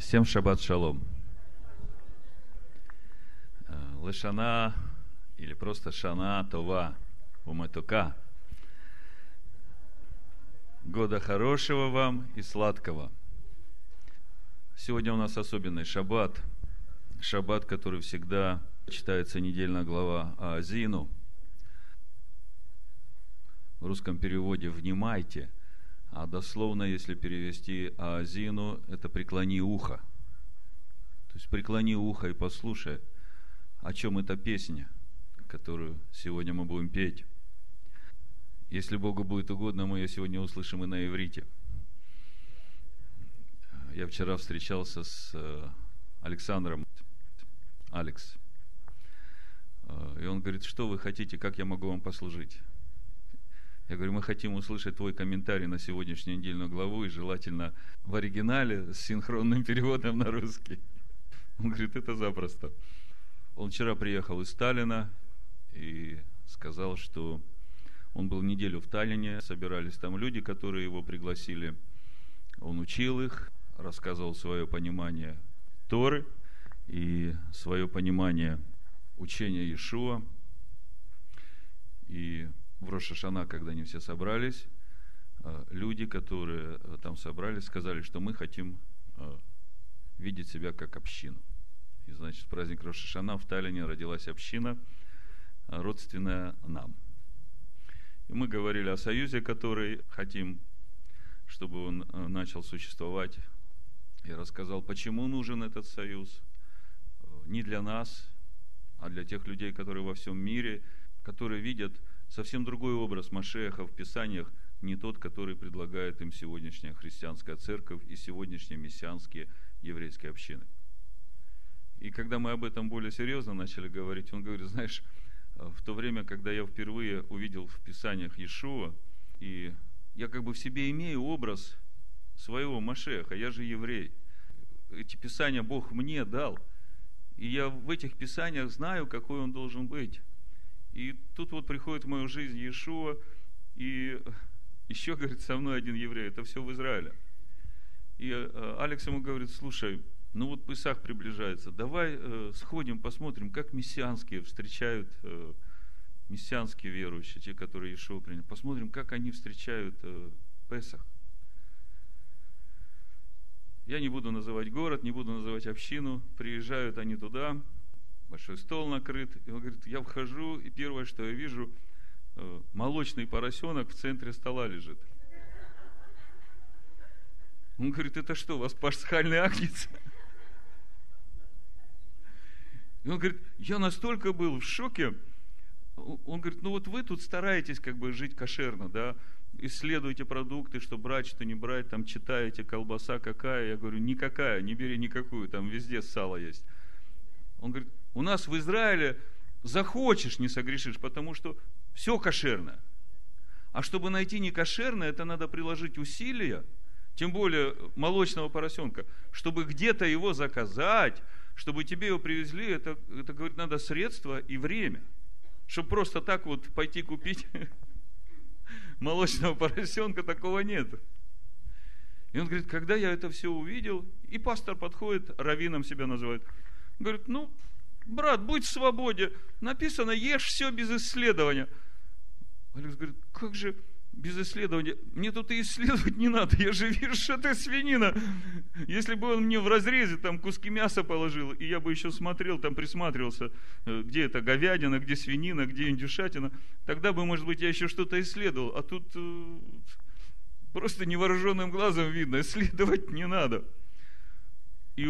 Всем шаббат шалом. Э, Лешана или просто Шана Това Уматука. Года хорошего вам и сладкого. Сегодня у нас особенный шаббат. Шаббат, который всегда читается недельная глава Азину. В русском переводе «внимайте», а дословно, если перевести Аазину, это преклони ухо. То есть преклони ухо и послушай, о чем эта песня, которую сегодня мы будем петь. Если Богу будет угодно, мы ее сегодня услышим и на иврите. Я вчера встречался с э, Александром. Алекс. Э, и он говорит, что вы хотите, как я могу вам послужить? Я говорю, мы хотим услышать твой комментарий на сегодняшнюю недельную главу, и желательно в оригинале с синхронным переводом на русский. Он говорит, это запросто. Он вчера приехал из Сталина и сказал, что он был неделю в Таллине, собирались там люди, которые его пригласили. Он учил их, рассказывал свое понимание Торы и свое понимание учения Иешуа. И в Рошашана, когда они все собрались, э, люди, которые э, там собрались, сказали, что мы хотим э, видеть себя как общину. И, значит, праздник Рошашана в Таллине родилась община, родственная нам. И мы говорили о союзе, который хотим, чтобы он начал существовать. Я рассказал, почему нужен этот союз. Не для нас, а для тех людей, которые во всем мире, которые видят совсем другой образ Машеха в Писаниях, не тот, который предлагает им сегодняшняя христианская церковь и сегодняшние мессианские еврейские общины. И когда мы об этом более серьезно начали говорить, он говорит, знаешь, в то время, когда я впервые увидел в Писаниях Иешуа, и я как бы в себе имею образ своего Машеха, я же еврей. Эти Писания Бог мне дал. И я в этих Писаниях знаю, какой он должен быть. И тут вот приходит в мою жизнь Иешуа, и еще, говорит, со мной один еврей, это все в Израиле. И э, Алекс ему говорит, слушай, ну вот Песах приближается, давай э, сходим, посмотрим, как мессианские встречают, э, мессианские верующие, те, которые Иешуа приняли, посмотрим, как они встречают э, Песах. Я не буду называть город, не буду называть общину, приезжают они туда, большой стол накрыт. И он говорит, я вхожу, и первое, что я вижу, э, молочный поросенок в центре стола лежит. Он говорит, это что, у вас пасхальный агнец? И он говорит, я настолько был в шоке. Он говорит, ну вот вы тут стараетесь как бы жить кошерно, да, исследуете продукты, что брать, что не брать, там читаете, колбаса какая. Я говорю, никакая, не бери никакую, там везде сало есть. Он говорит, у нас в Израиле захочешь, не согрешишь, потому что все кошерно. А чтобы найти некошерное, это надо приложить усилия, тем более молочного поросенка, чтобы где-то его заказать, чтобы тебе его привезли, это, это говорит, надо средства и время. Чтобы просто так вот пойти купить молочного поросенка, такого нет. И он говорит, когда я это все увидел, и пастор подходит, раввином себя называет, говорит, ну, брат, будь в свободе. Написано, ешь все без исследования. Алекс говорит, как же без исследования? Мне тут и исследовать не надо, я же вижу, что это свинина. Если бы он мне в разрезе там куски мяса положил, и я бы еще смотрел, там присматривался, э, где это говядина, где свинина, где индюшатина, тогда бы, может быть, я еще что-то исследовал. А тут э, просто невооруженным глазом видно, исследовать не надо. И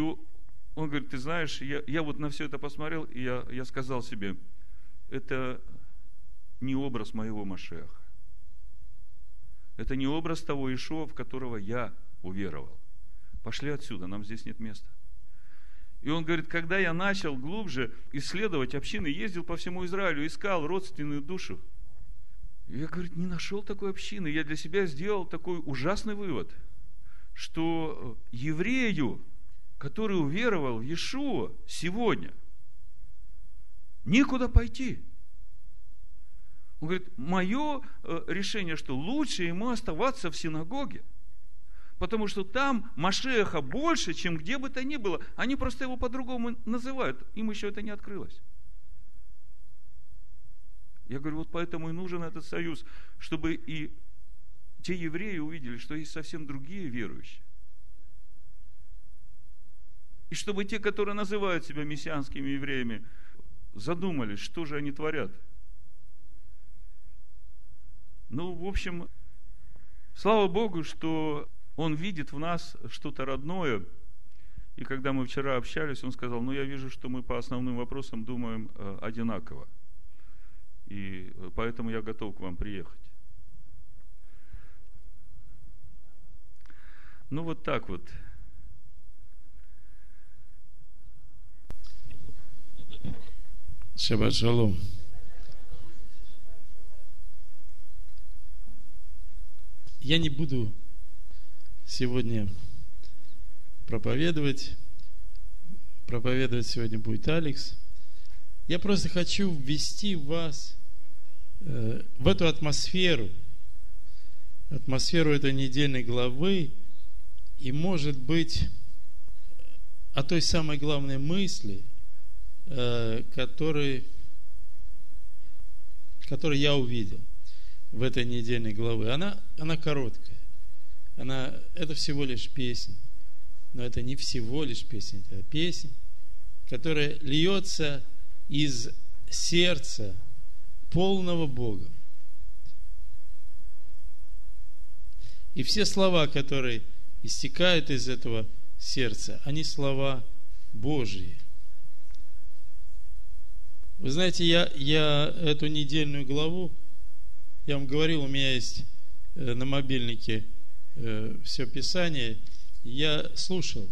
он говорит, ты знаешь, я, я вот на все это посмотрел, и я, я сказал себе, это не образ моего Машеха. Это не образ того Ишуа, в которого я уверовал. Пошли отсюда, нам здесь нет места. И он говорит, когда я начал глубже исследовать общины, ездил по всему Израилю, искал родственную душу, я, говорит, не нашел такой общины. Я для себя сделал такой ужасный вывод, что еврею который уверовал в Иешуа сегодня, некуда пойти. Он говорит, мое э, решение, что лучше ему оставаться в синагоге, Потому что там Машеха больше, чем где бы то ни было. Они просто его по-другому называют. Им еще это не открылось. Я говорю, вот поэтому и нужен этот союз, чтобы и те евреи увидели, что есть совсем другие верующие. И чтобы те, которые называют себя мессианскими евреями, задумались, что же они творят. Ну, в общем, слава Богу, что Он видит в нас что-то родное. И когда мы вчера общались, Он сказал, ну, я вижу, что мы по основным вопросам думаем э, одинаково. И поэтому я готов к вам приехать. Ну, вот так вот. Шаббат шалом. Я не буду сегодня проповедовать. Проповедовать сегодня будет Алекс. Я просто хочу ввести вас э, в эту атмосферу, атмосферу этой недельной главы, и, может быть, о той самой главной мысли, который, который я увидел в этой недельной главы. Она, она короткая. Она, это всего лишь песня. Но это не всего лишь песня, это песня, которая льется из сердца полного Бога. И все слова, которые истекают из этого сердца, они слова Божьи. Вы знаете, я, я эту недельную главу, я вам говорил, у меня есть э, на мобильнике э, все Писание, я слушал.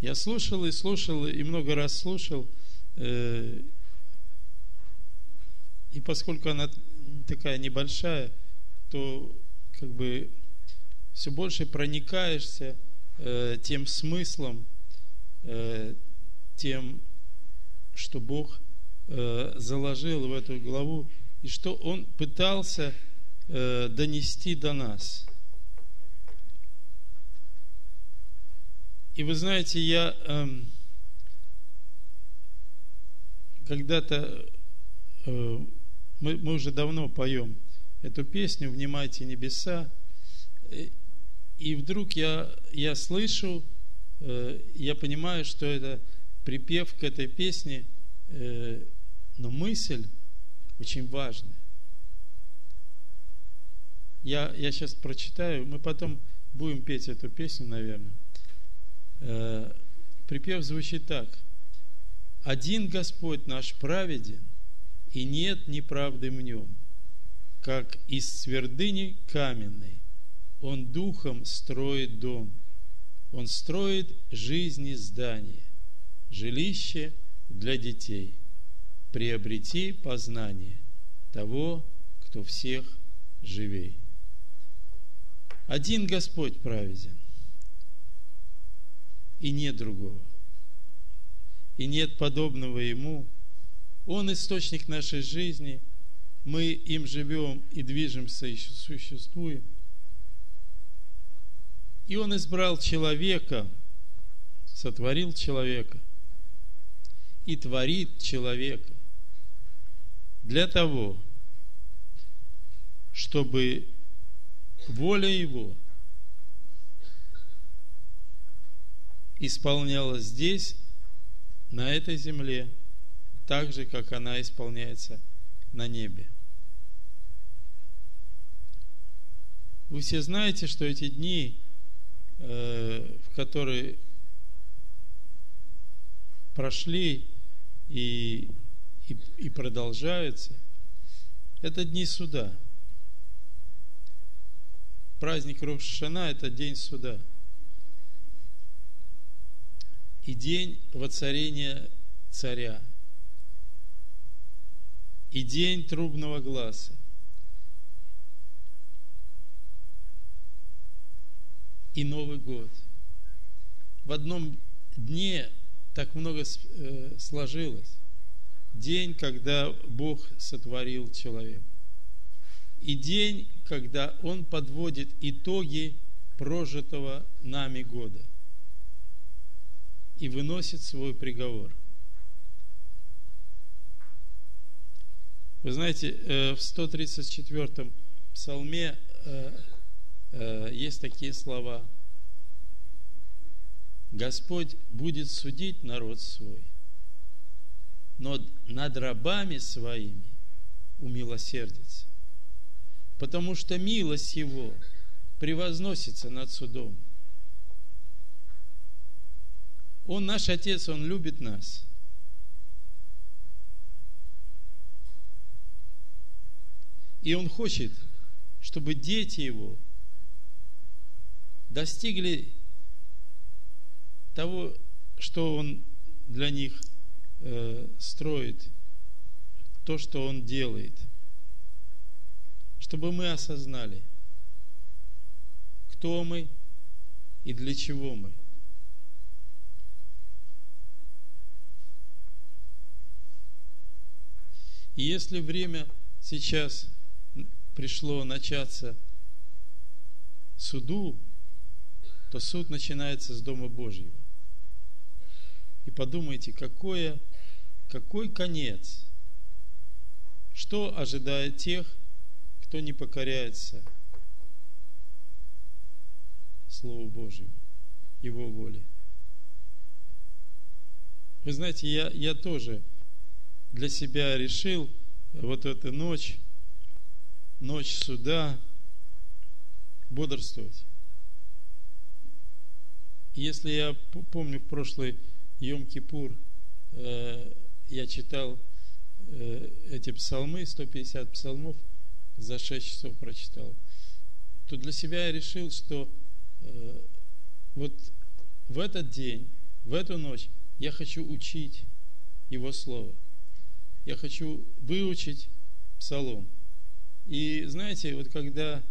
Я слушал и слушал, и много раз слушал. Э, и поскольку она такая небольшая, то как бы все больше проникаешься тем смыслом, тем, что Бог Э, заложил в эту главу, и что он пытался э, донести до нас. И вы знаете, я эм, когда-то, э, мы, мы уже давно поем эту песню «Внимайте небеса», и вдруг я, я слышу, я понимаю, что это припев к этой песне но мысль очень важная. Я, я сейчас прочитаю, мы потом будем петь эту песню, наверное. Э, припев звучит так. Один Господь наш праведен, и нет неправды в нем. Как из твердыни каменной Он духом строит дом. Он строит жизни здание, жилище для детей – приобрети познание того, кто всех живей. Один Господь праведен, и нет другого. И нет подобного Ему. Он источник нашей жизни, мы им живем и движемся, и существуем. И Он избрал человека, сотворил человека и творит человека для того, чтобы воля Его исполнялась здесь, на этой земле, так же, как она исполняется на небе. Вы все знаете, что эти дни, э, в которые прошли и и, и продолжаются, это дни суда. Праздник Рошана – это день суда. И день воцарения царя. И день трубного глаза. И Новый год. В одном дне так много э, сложилось день, когда Бог сотворил человека. И день, когда Он подводит итоги прожитого нами года и выносит свой приговор. Вы знаете, э, в 134-м псалме э, э, есть такие слова. Господь будет судить народ свой, но над рабами своими умилосердится, потому что милость Его превозносится над судом. Он наш Отец, Он любит нас. И Он хочет, чтобы дети Его достигли того, что Он для них э, строит, то, что Он делает, чтобы мы осознали, кто мы и для чего мы. И если время сейчас пришло начаться суду, то суд начинается с Дома Божьего. И подумайте, какое, какой конец, что ожидает тех, кто не покоряется Слову Божьему, Его воле. Вы знаете, я, я тоже для себя решил вот эту ночь, ночь суда, бодрствовать. Если я помню в прошлый Йом-Кипур, э, я читал э, эти псалмы, 150 псалмов, за 6 часов прочитал, то для себя я решил, что э, вот в этот день, в эту ночь я хочу учить Его Слово – я хочу выучить псалом. И знаете, вот когда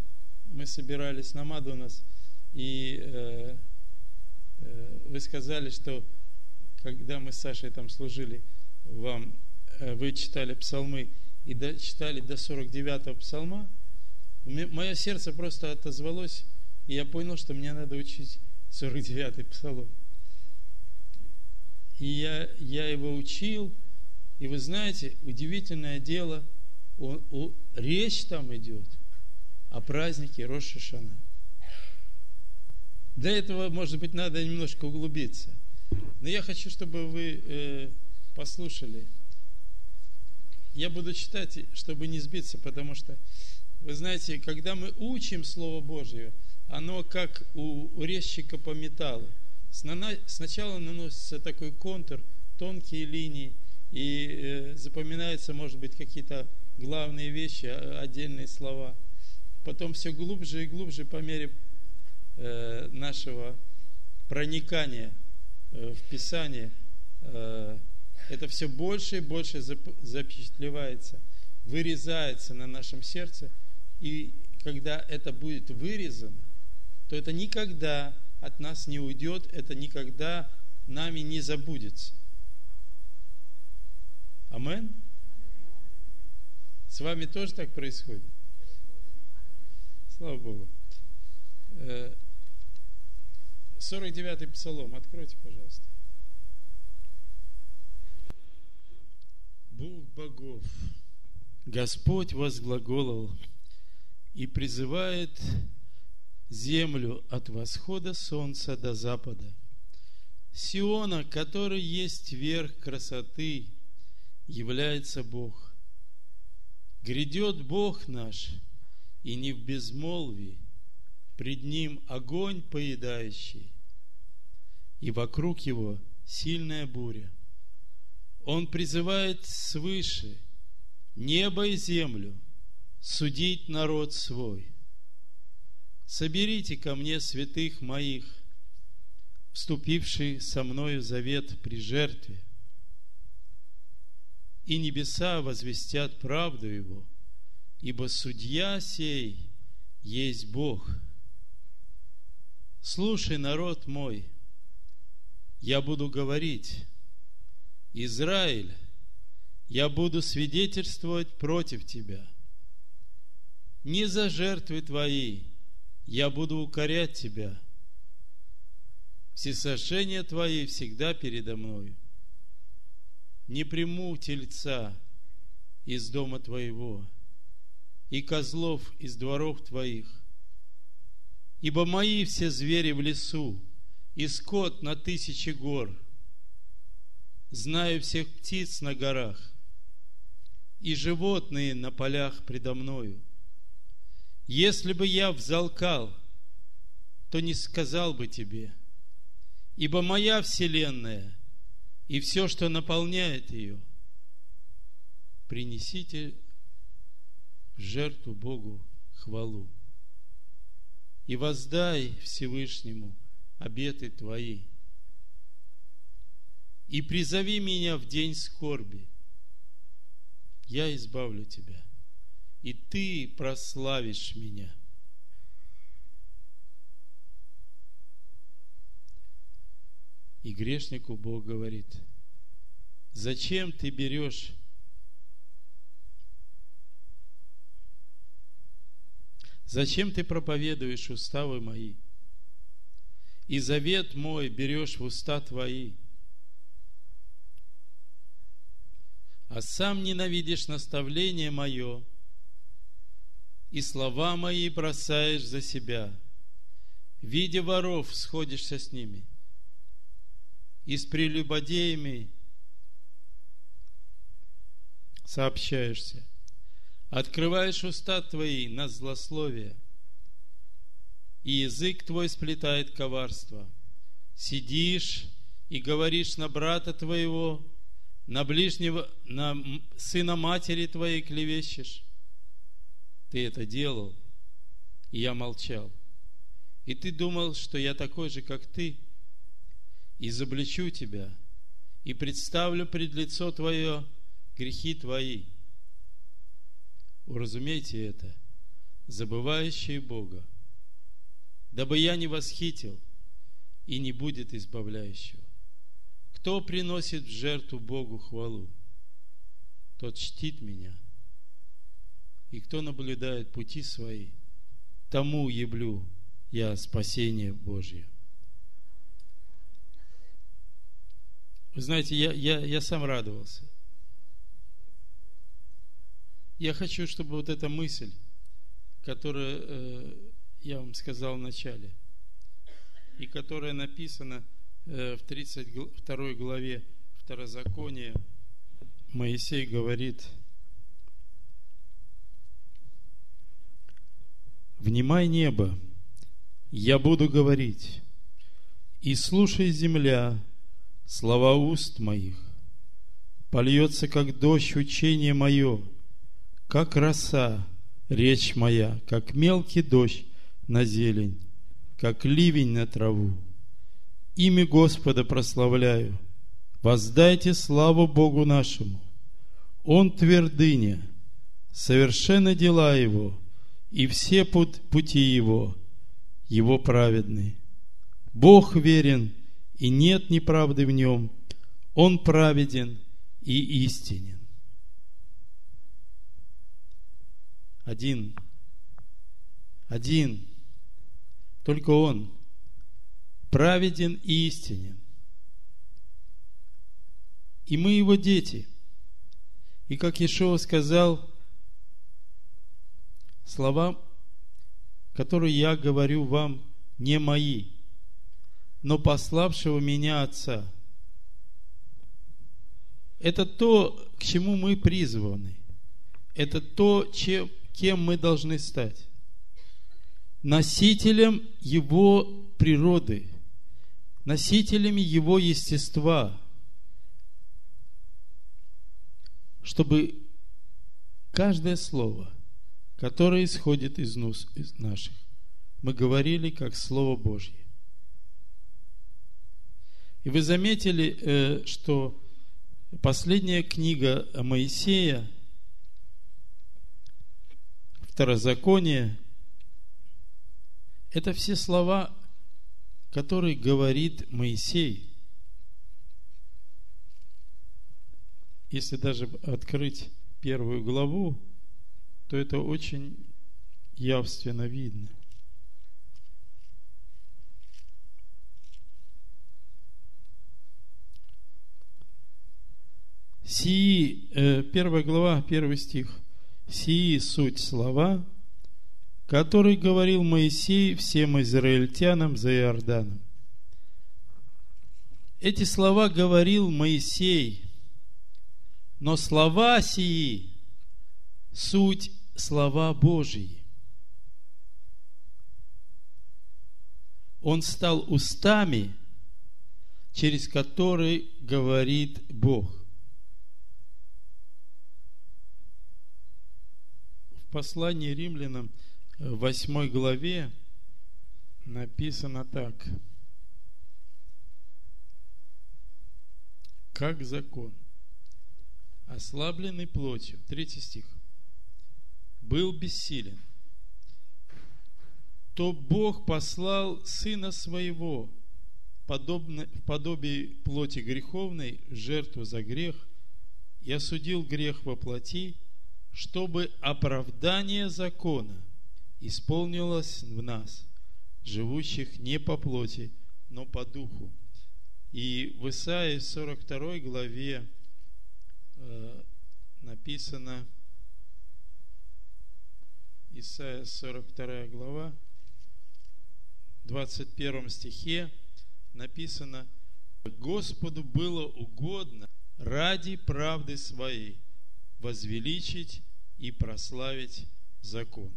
мы собирались на Мадонас, и э, э, вы сказали, что когда мы с Сашей там служили, вам э, вы читали псалмы и читали до 49-го псалма, мое сердце просто отозвалось, и я понял, что мне надо учить 49-й псалом. И я, я его учил, и вы знаете, удивительное дело, о, о, речь там идет о празднике Рошашана. Для этого, может быть, надо немножко углубиться. Но я хочу, чтобы вы э, послушали. Я буду читать, чтобы не сбиться, потому что, вы знаете, когда мы учим Слово Божье, оно как у, резчика по металлу. Сначала наносится такой контур, тонкие линии – и э, запоминаются, может быть, какие-то главные вещи, а, отдельные слова. Потом все глубже и глубже по мере э, нашего проникания э, в Писание, это все больше и больше запечатлевается, вырезается на нашем сердце. И когда это будет вырезано, то это никогда от нас не уйдет, это никогда нами не забудется. Амен? С вами тоже так происходит? Слава Богу. 49-й э, псалом. Откройте, пожалуйста. Бог богов, Господь возглаголал и призывает землю от восхода солнца до запада. Сиона, который есть верх красоты, является Бог. Грядет Бог наш, и не в безмолвии, пред Ним огонь поедающий, и вокруг Его сильная буря. Он призывает свыше небо и землю судить народ свой. Соберите ко мне святых моих, вступивший со мною завет при жертве, и небеса возвестят правду Его, ибо судья сей есть Бог. Слушай, народ мой, я буду говорить, Израиль, я буду свидетельствовать против тебя. Не за жертвы твои я буду укорять тебя. Всесожжения твои всегда передо мною. Не приму тельца из дома твоего и козлов из дворов твоих, ибо мои все звери в лесу, и скот на тысячи гор. Знаю всех птиц на горах, и животные на полях предо мною. Если бы я взалкал, то не сказал бы тебе, ибо моя вселенная и все, что наполняет ее, принесите в жертву Богу хвалу и воздай Всевышнему обеты Твои. И призови меня в день скорби. Я избавлю тебя, и ты прославишь меня. И грешнику Бог говорит, зачем ты берешь Зачем ты проповедуешь уставы мои? И завет мой берешь в уста твои. А сам ненавидишь наставление мое, и слова мои бросаешь за себя. Видя воров, сходишься с ними, и с прелюбодеями сообщаешься – Открываешь уста твои на злословие, и язык твой сплетает коварство. Сидишь и говоришь на брата твоего, на ближнего, на сына матери твоей клевещешь. Ты это делал, и я молчал. И ты думал, что я такой же, как ты, изобличу тебя, и представлю пред лицо твое грехи твои – Уразумейте это, забывающие Бога, дабы я не восхитил и не будет избавляющего. Кто приносит в жертву Богу хвалу, тот чтит меня. И кто наблюдает пути свои, тому еблю я спасение Божье. Вы знаете, я, я, я сам радовался. Я хочу, чтобы вот эта мысль, которую э, я вам сказал в начале, и которая написана в 32 главе Второзакония, Моисей говорит, «Внимай небо, я буду говорить, и слушай земля слова уст моих, польется, как дождь, учение мое, как роса, речь моя, как мелкий дождь на зелень, как ливень на траву. Имя Господа прославляю. Воздайте славу Богу нашему. Он твердыня, совершенно дела Его, и все пути Его, Его праведные. Бог верен, и нет неправды в Нем. Он праведен и истинен. Один. Один. Только Он. Праведен и истинен. И мы Его дети. И как Ишуа сказал, слова, которые я говорю вам, не мои, но пославшего меня Отца. Это то, к чему мы призваны. Это то, чем, кем мы должны стать? Носителем Его природы, носителями Его естества, чтобы каждое слово, которое исходит из, нус, из наших, мы говорили как Слово Божье. И вы заметили, э, что последняя книга Моисея – Второзаконие, это все слова, который говорит Моисей. Если даже открыть первую главу, то это очень явственно видно. Сии, э, первая глава, первый стих. Сии суть слова, который говорил Моисей всем израильтянам за Иорданом. Эти слова говорил Моисей, но слова сии – суть слова Божьи. Он стал устами, через которые говорит Бог. В послании римлянам – в восьмой главе написано так. Как закон, ослабленный плотью, третий стих, был бессилен, то Бог послал Сына Своего, подобно, в подобии плоти греховной, жертву за грех, и осудил грех во плоти, чтобы оправдание закона исполнилось в нас, живущих не по плоти, но по духу. И в Исаии 42 главе э, написано, Исаия 42 глава, 21 стихе написано, Господу было угодно ради правды своей возвеличить и прославить закон.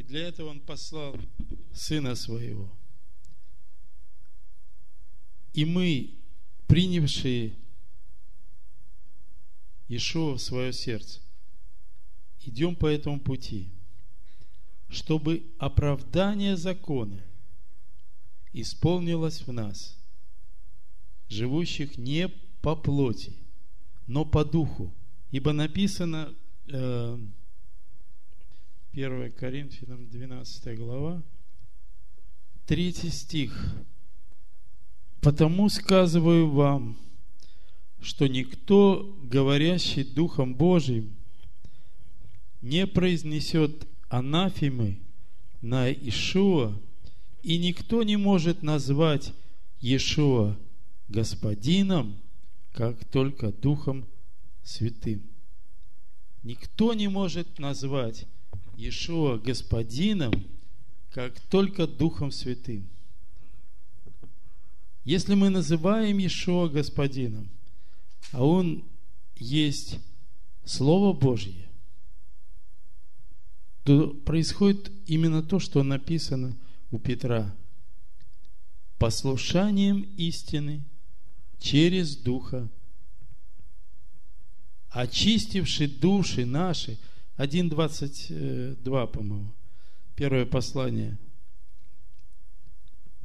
И для этого Он послал Сына Своего. И мы, принявшие Ишуа в свое сердце, идем по этому пути, чтобы оправдание закона исполнилось в нас, живущих не по плоти, но по духу. Ибо написано э, 1 Коринфянам 12 глава, 3 стих. «Потому сказываю вам, что никто, говорящий Духом Божиим, не произнесет анафемы на Ишуа, и никто не может назвать Иешуа Господином, как только Духом Святым. Никто не может назвать Иешуа Господином, как только Духом Святым. Если мы называем Иешуа Господином, а Он есть Слово Божье, то происходит именно то, что написано у Петра. Послушанием истины через Духа, очистивший души наши – 1.22, по-моему. Первое послание.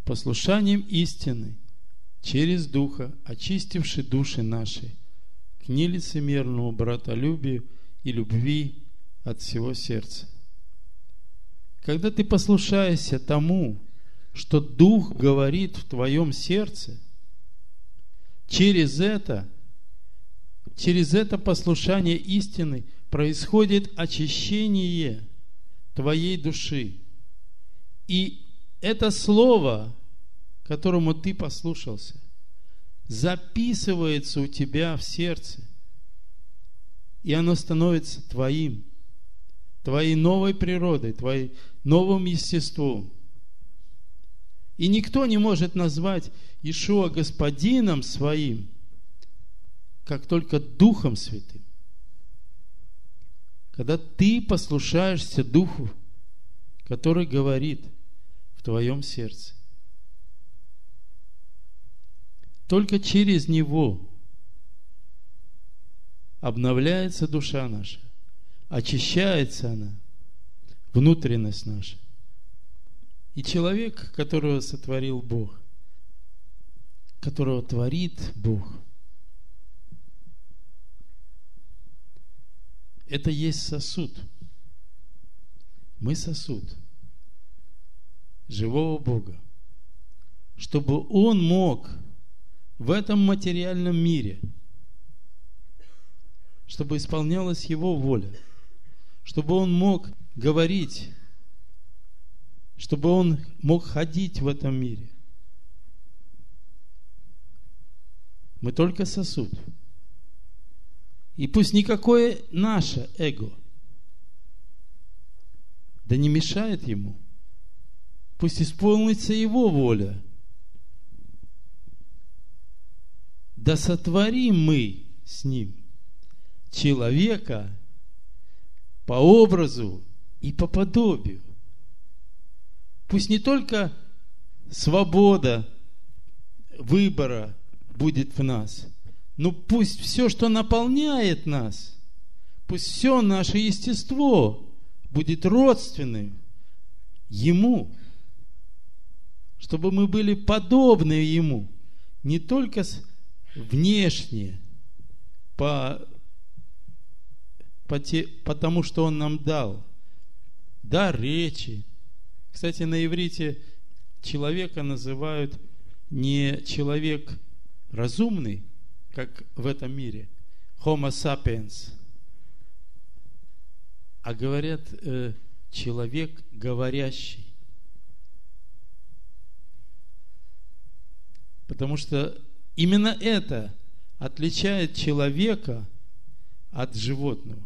Послушанием истины через Духа, очистивший души наши, к нелицемерному братолюбию и любви от всего сердца. Когда ты послушаешься тому, что Дух говорит в твоем сердце, через это, через это послушание истины – происходит очищение твоей души. И это слово, которому ты послушался, записывается у тебя в сердце. И оно становится твоим, твоей новой природой, твоим новым естеством. И никто не может назвать Ишуа господином своим, как только Духом Святым. Когда ты послушаешься Духу, который говорит в твоем сердце. Только через Него обновляется душа наша, очищается она, внутренность наша. И человек, которого сотворил Бог, которого творит Бог – Это есть сосуд. Мы сосуд живого Бога. Чтобы Он мог в этом материальном мире, чтобы исполнялась Его воля, чтобы Он мог говорить, чтобы Он мог ходить в этом мире. Мы только сосуд. И пусть никакое наше эго да не мешает ему. Пусть исполнится его воля. Да сотворим мы с ним человека по образу и по подобию. Пусть не только свобода выбора будет в нас, но пусть все, что наполняет нас, пусть все наше естество будет родственным Ему, чтобы мы были подобны Ему, не только внешне, по, по те, потому что Он нам дал, дар речи. Кстати, на иврите человека называют не человек разумный, как в этом мире, homo sapiens, а говорят э, человек говорящий. Потому что именно это отличает человека от животного.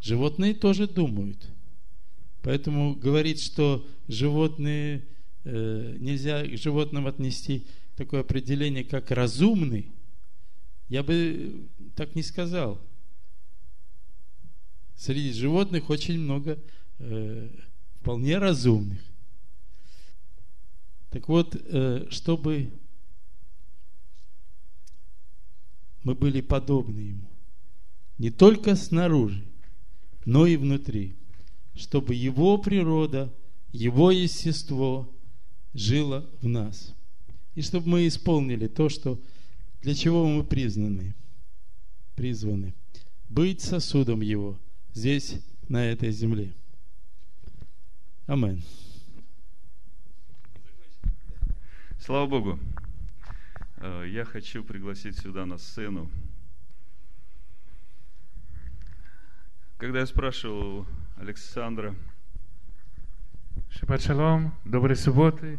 Животные тоже думают. Поэтому говорить, что животные э, нельзя к животным отнести такое определение, как разумный, я бы так не сказал. Среди животных очень много э, вполне разумных. Так вот, э, чтобы мы были подобны Ему, не только снаружи, но и внутри, чтобы Его природа, Его естество жило в нас. И чтобы мы исполнили то, что, для чего мы признаны, призваны. Быть сосудом Его здесь, на этой земле. Амин. Слава Богу. Э, я хочу пригласить сюда на сцену. Когда я спрашивал Александра, Шаббат шалом, доброй субботы.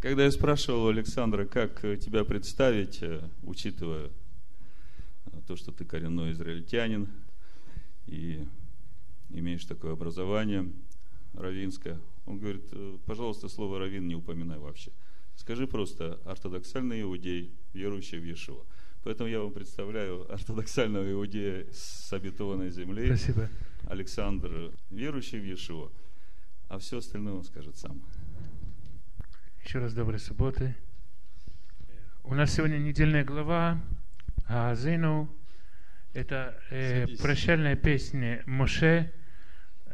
Когда я спрашивал Александра, как тебя представить, э, учитывая то, что ты коренной израильтянин и имеешь такое образование равинское, он говорит, «Э, пожалуйста, слово равин не упоминай вообще. Скажи просто ортодоксальный иудей, верующий в Иешуа. Поэтому я вам представляю ортодоксального иудея с обетованной земли. Спасибо. Александр, верующий в Иешуа. А все остальное он скажет сам. Еще раз доброй субботы. У нас сегодня недельная глава Азину. Это э, прощальная песня Моше.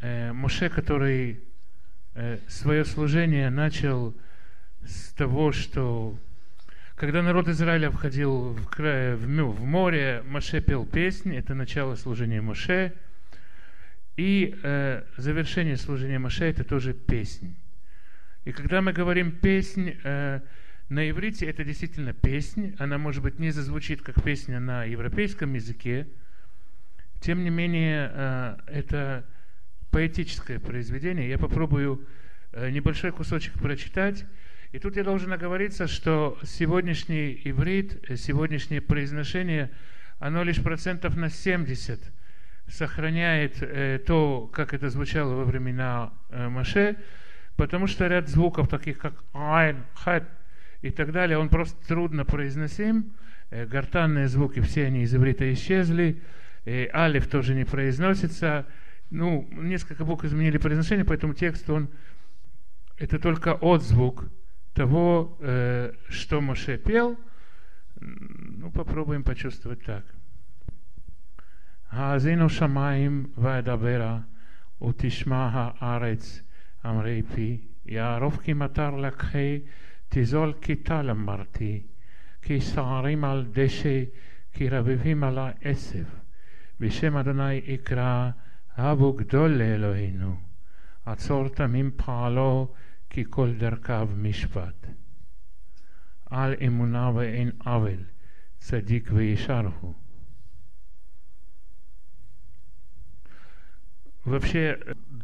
Э, Моше, который э, свое служение начал с того, что когда народ Израиля входил в, край, в, в море, Моше пел песни, это начало служения Моше. И э, завершение служения Моше это тоже песнь. И когда мы говорим песнь, э, на иврите это действительно песнь, она, может быть, не зазвучит как песня на европейском языке, тем не менее, э, это поэтическое произведение. Я попробую э, небольшой кусочек прочитать. И тут я должен оговориться, что сегодняшний иврит, э, сегодняшнее произношение, оно лишь процентов на 70 сохраняет э, то, как это звучало во времена э, Маше, потому что ряд звуков, таких как айн, хат и так далее, он просто трудно произносим. Э, гортанные звуки, все они из иврита исчезли. Э, алиф тоже не произносится. Ну, несколько букв изменили произношение, поэтому текст, он, это только отзвук того, э, что Моше пел. Ну, попробуем почувствовать так. האזינו שמיים ואדברה, ותשמע הארץ אמרי פי, יערוף כי מטר לקחי, תזול כי טל אמרתי, כי סערים על דשא, כי רבבים על העשב. בשם אדוני אקרא, הבו גדול לאלוהינו, עצור תמים פעלו, כי כל דרכיו משפט. על אמונה ואין עוול, צדיק וישר הוא. Вообще,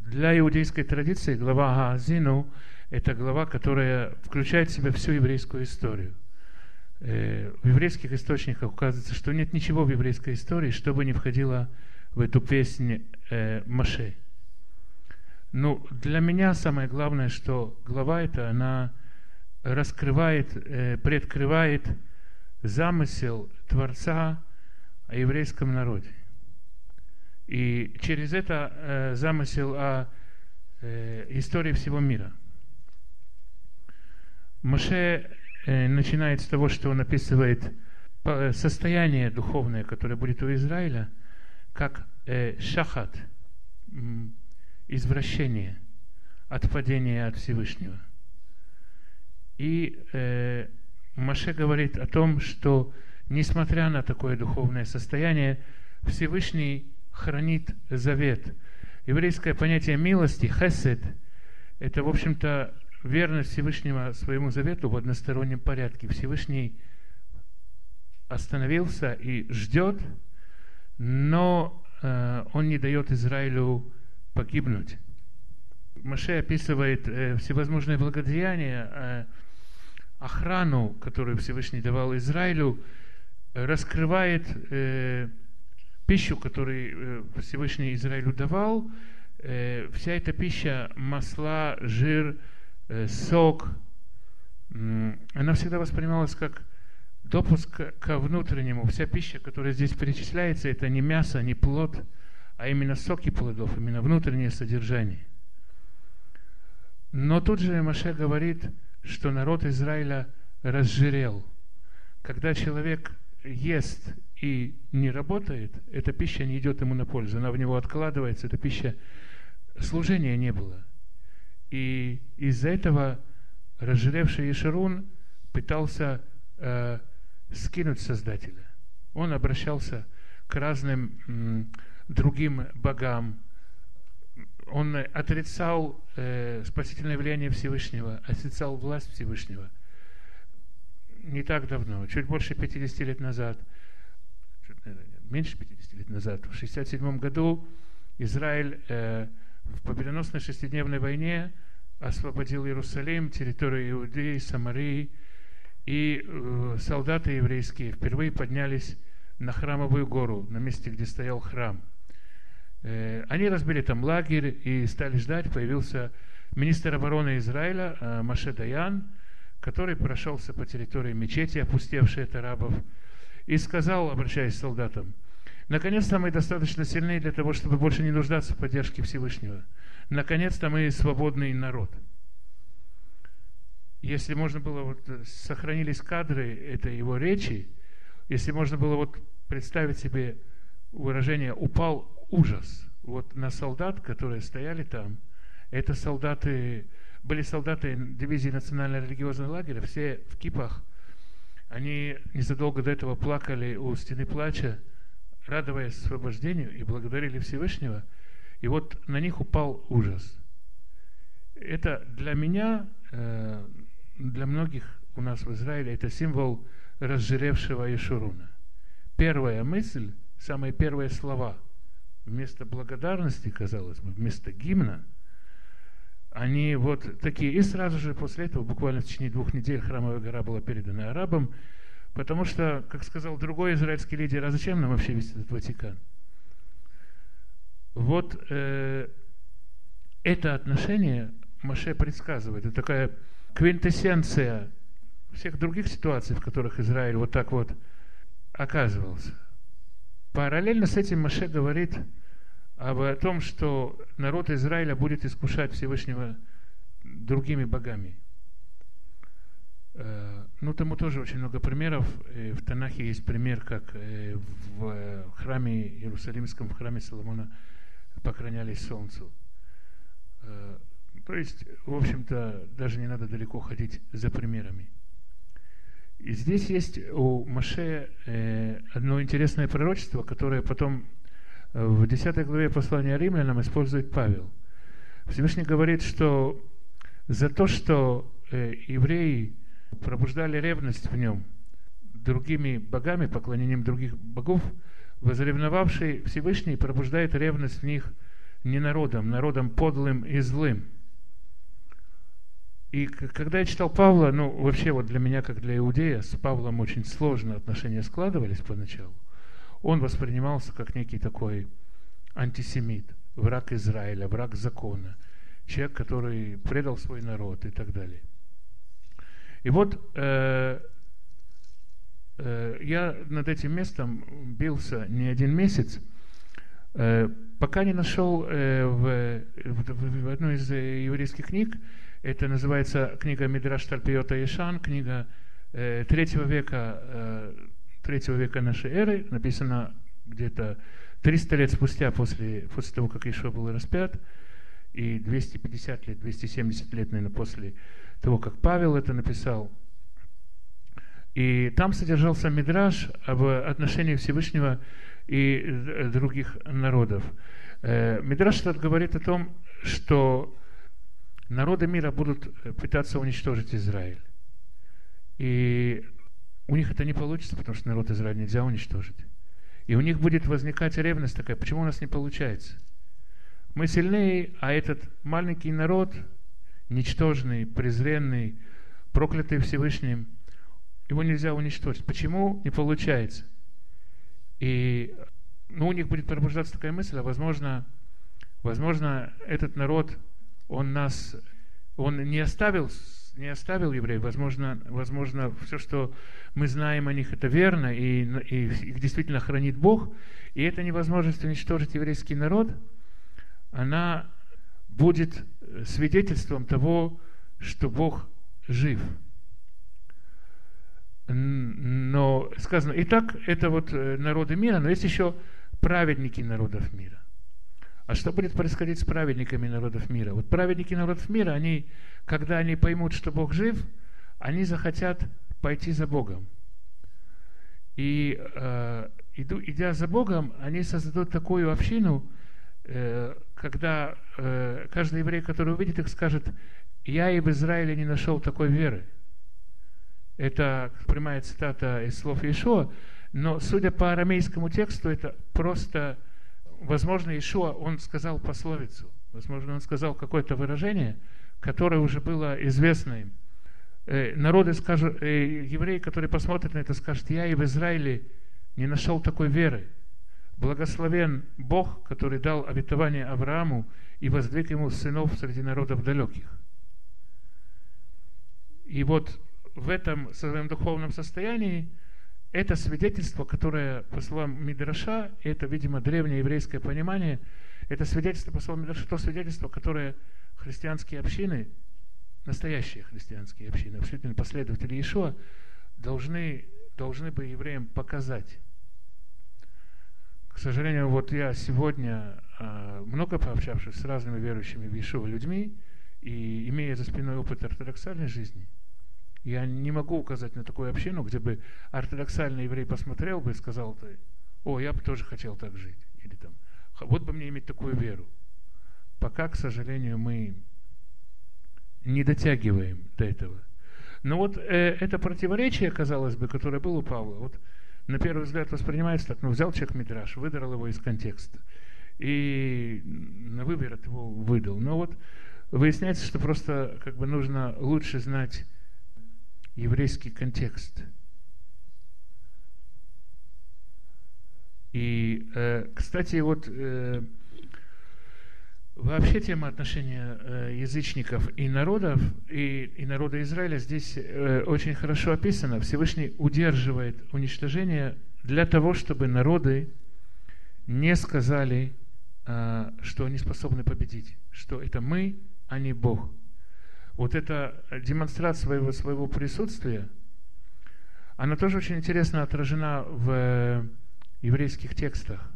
для иудейской традиции глава Гаазину – это глава, которая включает в себя всю еврейскую историю. Э, в еврейских источниках указывается, что нет ничего в еврейской истории, чтобы не входило в эту песнь э, Маше. Ну, для меня самое главное, что глава эта, она раскрывает, э, предкрывает замысел Творца о еврейском народе. И через это э, замысел о э, истории всего мира. Моше э, начинает с того, что он описывает состояние духовное, которое будет у Израиля, как э, шахат, извращение, отпадение от Всевышнего. И э, Маше говорит о том, что несмотря на такое духовное состояние, Всевышний хранит завет. Еврейское понятие милости, хесед, это, в общем-то, верность Всевышнего своему завету в одностороннем порядке. Всевышний остановился и ждет, но э, он не дает Израилю погибнуть. Маше описывает э, всевозможные благодеяния, э, охрану, которую Всевышний давал Израилю, раскрывает э, пищу, которую э, Всевышний Израилю давал, э, вся эта пища, масла, жир, э, сок, она всегда воспринималась как допуск к внутреннему. Вся пища, которая здесь перечисляется, это не мясо, не плод, а именно соки плодов, именно внутреннее содержание. Но тут же Маше говорит, что народ Израиля разжирел. Когда человек ест и не работает, эта пища не идет ему на пользу, она в него откладывается, эта пища служения не было. И из-за этого разжиревший Ешерун пытался э, скинуть Создателя. Он обращался к разным м, другим богам. Он отрицал э, спасительное влияние Всевышнего, отрицал власть Всевышнего. Не так давно, чуть больше 50 лет назад, меньше 50 лет назад, в 67 году Израиль э, в победоносной шестидневной войне освободил Иерусалим, территорию Иудеи, Самарии, и э, солдаты еврейские впервые поднялись на храмовую гору, на месте, где стоял храм. Э, они разбили там лагерь и стали ждать. Появился министр обороны Израиля э, Маше Даян, который прошелся по территории мечети, опустевшей от арабов, и сказал, обращаясь к солдатам, наконец-то мы достаточно сильны для того, чтобы больше не нуждаться в поддержке Всевышнего. Наконец-то мы свободный народ – если можно было, вот, э, сохранились кадры этой его речи, если можно было вот представить себе выражение «упал ужас» вот на солдат, которые стояли там, это солдаты, были солдаты дивизии национально-религиозного лагеря, все в кипах, они незадолго до этого плакали у стены плача, радуясь освобождению и благодарили Всевышнего, и вот на них упал ужас. Это для меня э, для многих у нас в Израиле это символ разжиревшего Ешуруна. Первая мысль, самые первые слова, вместо благодарности, казалось бы, вместо гимна, они вот такие. И сразу же после этого, буквально в течение двух недель, храмовая гора была передана арабам, потому что, как сказал другой израильский лидер, а зачем нам вообще вести этот Ватикан? Вот э, это отношение Маше предсказывает. Это такая квинтэссенция всех других ситуаций, в которых Израиль вот так вот оказывался. Параллельно с этим Маше говорит об том, что народ Израиля будет искушать Всевышнего другими богами. Э, ну, тому тоже очень много примеров. Э, в Танахе есть пример, как э, в храме Иерусалимском, в храме Соломона поклонялись солнцу. То есть, в общем-то, даже не надо далеко ходить за примерами. И здесь есть у Маше одно интересное пророчество, которое потом в 10 главе послания римлянам использует Павел. Всевышний говорит, что за то, что э, евреи пробуждали ревность в нем другими богами, поклонением других богов, возревновавший Всевышний пробуждает ревность в них не народом, народом подлым и злым. И когда я читал Павла, ну, вообще вот для меня, как для иудея, с Павлом очень сложно отношения складывались поначалу. Он воспринимался как некий такой антисемит, враг Израиля, враг закона, человек, который предал свой народ и так далее. И вот э, э, я над этим местом бился не один месяц, э, пока не нашел э, в, в, в одной из э, еврейских книг, это называется книга Мидраш Тальпиота Ишан, книга э, третьего века, э, третьего века нашей эры, написана где-то 300 лет спустя после, после того, как Ишуа был распят, и 250 лет, 270 лет, наверное, после того, как Павел это написал. И там содержался мидраж об отношении Всевышнего и других народов. Э, мидраж этот говорит о том, что народы мира будут пытаться уничтожить Израиль. И у них это не получится, потому что народ Израиля нельзя уничтожить. И у них будет возникать ревность такая, почему у нас не получается? Мы сильнее, а этот маленький народ, ничтожный, презренный, проклятый Всевышним, его нельзя уничтожить. Почему не получается? И ну, у них будет пробуждаться такая мысль, а возможно, возможно, этот народ, он нас, он не оставил, не оставил евреев. Возможно, возможно, все, что мы знаем о них, это верно, и, и их действительно хранит Бог. И эта невозможность уничтожить еврейский народ – она будет свидетельством того, что Бог жив. Но сказано, и так это вот э, народы мира, но есть еще праведники народов мира. А что будет происходить с праведниками народов мира? Вот праведники народов мира, они, когда они поймут, что Бог жив, они захотят пойти за Богом. И э, иду, идя за Богом, они создадут такую общину, э, когда э, каждый еврей, который увидит их, скажет, я и в Израиле не нашел такой веры. Это прямая цитата из слов Иешуа, но судя по арамейскому тексту, это просто, возможно, Иешуа, он сказал пословицу, возможно, он сказал какое-то выражение, которое уже было известно им. Э, народы скажут, э, евреи, которые посмотрят на это, скажут, я и в Израиле не нашел такой веры. Благословен Бог, который дал обетование Аврааму и воздвиг ему сынов среди народов далеких. И вот в этом своем духовном состоянии это свидетельство, которое, по словам Мидраша, это, видимо, древнее еврейское понимание, это свидетельство, по словам Мидраша, то свидетельство, которое христианские общины, настоящие христианские общины, абсолютно последователи Иешуа, должны, должны бы евреям показать. К сожалению, вот я сегодня, а, много пообщавшись с разными верующими в Иешуа людьми, и имея за спиной опыт ортодоксальной жизни, я не могу указать на такую общину, где бы ортодоксальный еврей посмотрел бы и сказал, о, я бы тоже хотел так жить. Или там, вот бы мне иметь такую веру. Пока, к сожалению, мы не дотягиваем до этого. Но вот э, это противоречие, казалось бы, которое было у Павла, вот на первый взгляд воспринимается так, ну, взял человек Мидраш, выдрал его из контекста и на выворот его выдал. Но вот выясняется, что просто как бы нужно лучше знать еврейский контекст. И, э, кстати, вот э, Вообще тема отношения э, язычников и народов, и, и народа Израиля здесь э, очень хорошо описана. Всевышний удерживает уничтожение для того, чтобы народы не сказали, э, что они способны победить, что это мы, а не Бог. Вот эта демонстрация своего, своего присутствия, она тоже очень интересно отражена в еврейских текстах.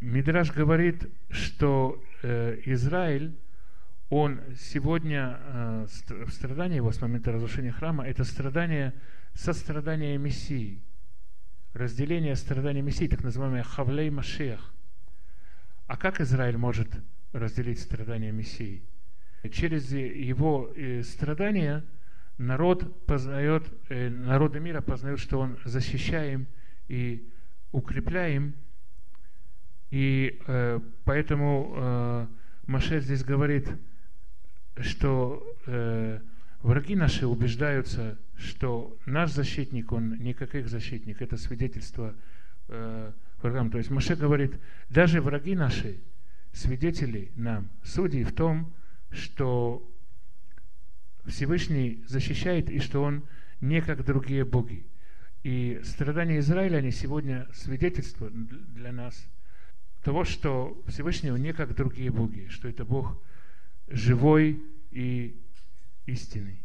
Мидраш говорит, что э, Израиль, он сегодня, э, страдание его с момента разрушения храма, это страдание, сострадание Мессии, разделение страдания Мессии, так называемое Хавлей Машех. А как Израиль может разделить страдания Мессии? Через его э, страдания народ познает, э, народы мира познают, что он защищаем и укрепляем И э, поэтому э, Маше здесь говорит, что э, враги наши убеждаются, что наш защитник, он не как их защитник, это свидетельство э, врагам. То есть Маше говорит, даже враги наши, свидетели нам, судьи в том, что Всевышний защищает и что он не как другие боги. И страдания Израиля, они сегодня свидетельство для нас – того, что Всевышний не как другие боги, что это Бог живой и истинный.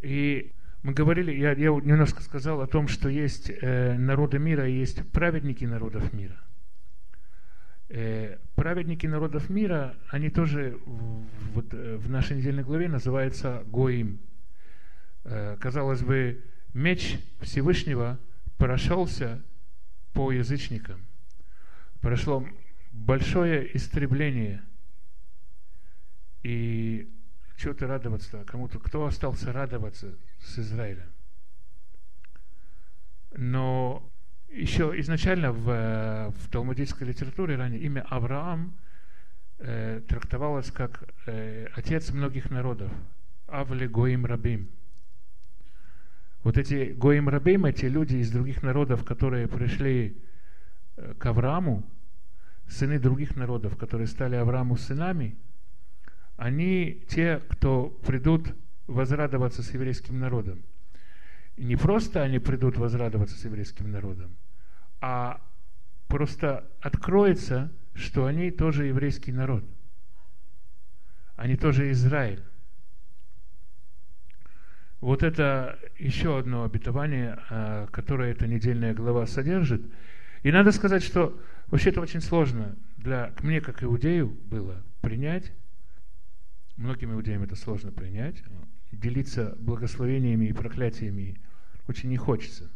И мы говорили, я, я немножко сказал о том, что есть э, народы мира и есть праведники народов мира. Э, праведники народов мира, они тоже в, вот, э, в нашей недельной главе называются Гоим. Э, казалось бы, меч Всевышнего прошелся по язычникам. Прошло большое истребление. И чего-то радоваться, кому-то, кто остался радоваться с Израилем. Но еще изначально в, в талмудической литературе ранее имя Авраам э, трактовалось как э, отец многих народов. Авли Гоим Рабим – вот эти Гоим Рабим, эти люди из других народов, которые пришли э, к Аврааму, сыны других народов, которые стали Аврааму сынами, они те, кто придут возрадоваться с еврейским народом. И не просто они придут возрадоваться с еврейским народом, а просто откроется, что они тоже еврейский народ. Они тоже Израиль. Вот это еще одно обетование, а, которое эта недельная глава содержит. И надо сказать, что вообще это очень сложно для мне, как иудею, было принять. Многим иудеям это сложно принять. Делиться благословениями и проклятиями очень не хочется.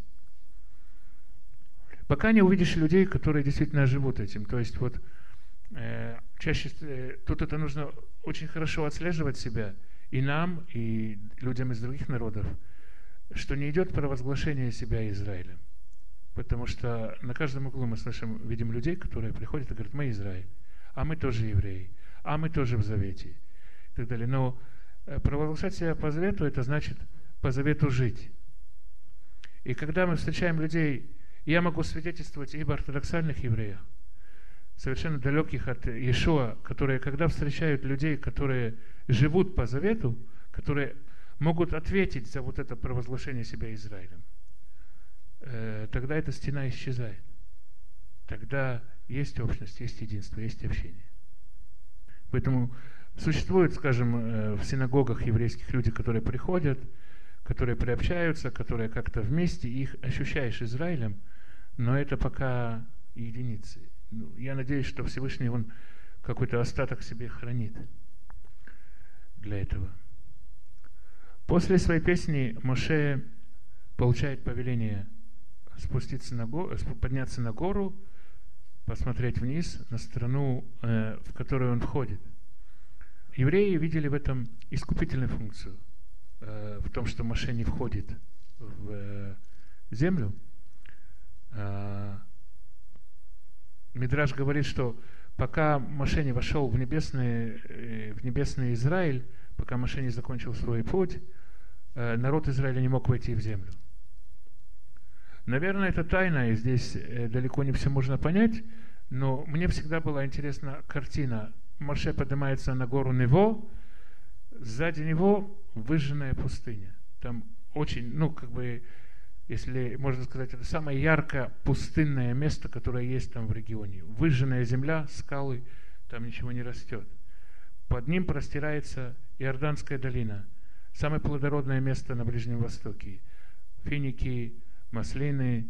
Пока не увидишь людей, которые действительно живут этим. То есть вот э, чаще э, тут это нужно очень хорошо отслеживать себя – и нам, и людям из других народов, что не идет провозглашение себя Израилем. Потому что на каждом углу мы слышим, видим людей, которые приходят и говорят, мы Израиль, а мы тоже евреи, а мы тоже в завете. И так далее. Но э, провозглашать себя по завету, это значит по завету жить. И когда мы встречаем людей, я могу свидетельствовать и об ортодоксальных евреях, совершенно далеких от Иешуа, которые, когда встречают людей, которые живут по завету, которые могут ответить за вот это провозглашение себя Израилем, э, тогда эта стена исчезает. Тогда есть общность, есть единство, есть общение. Поэтому существуют, скажем, э, в синагогах еврейских люди, которые приходят, которые приобщаются, которые как-то вместе, их ощущаешь Израилем, но это пока единицы. Ну, я надеюсь, что Всевышний он какой-то остаток себе хранит для этого. После своей песни Моше получает повеление спуститься на гору, подняться на гору, посмотреть вниз на страну, э, в которую он входит. Евреи видели в этом искупительную функцию, э, в том, что Моше не входит в э, землю. Мидраж говорит, что пока Моше не вошел в небесный, э, в небесный Израиль, пока Моше не закончил свой путь, э, народ Израиля не мог войти в землю. Наверное, это тайна, и здесь э, далеко не все можно понять, но мне всегда была интересна картина. Моше поднимается на гору Нево, сзади него выжженная пустыня. Там очень, ну, как бы, если можно сказать, это самое яркое пустынное место, которое есть там в регионе. Выжженная земля, скалы, там ничего не растет. Под ним простирается Иорданская долина, самое плодородное место на Ближнем Востоке. Финики, маслины,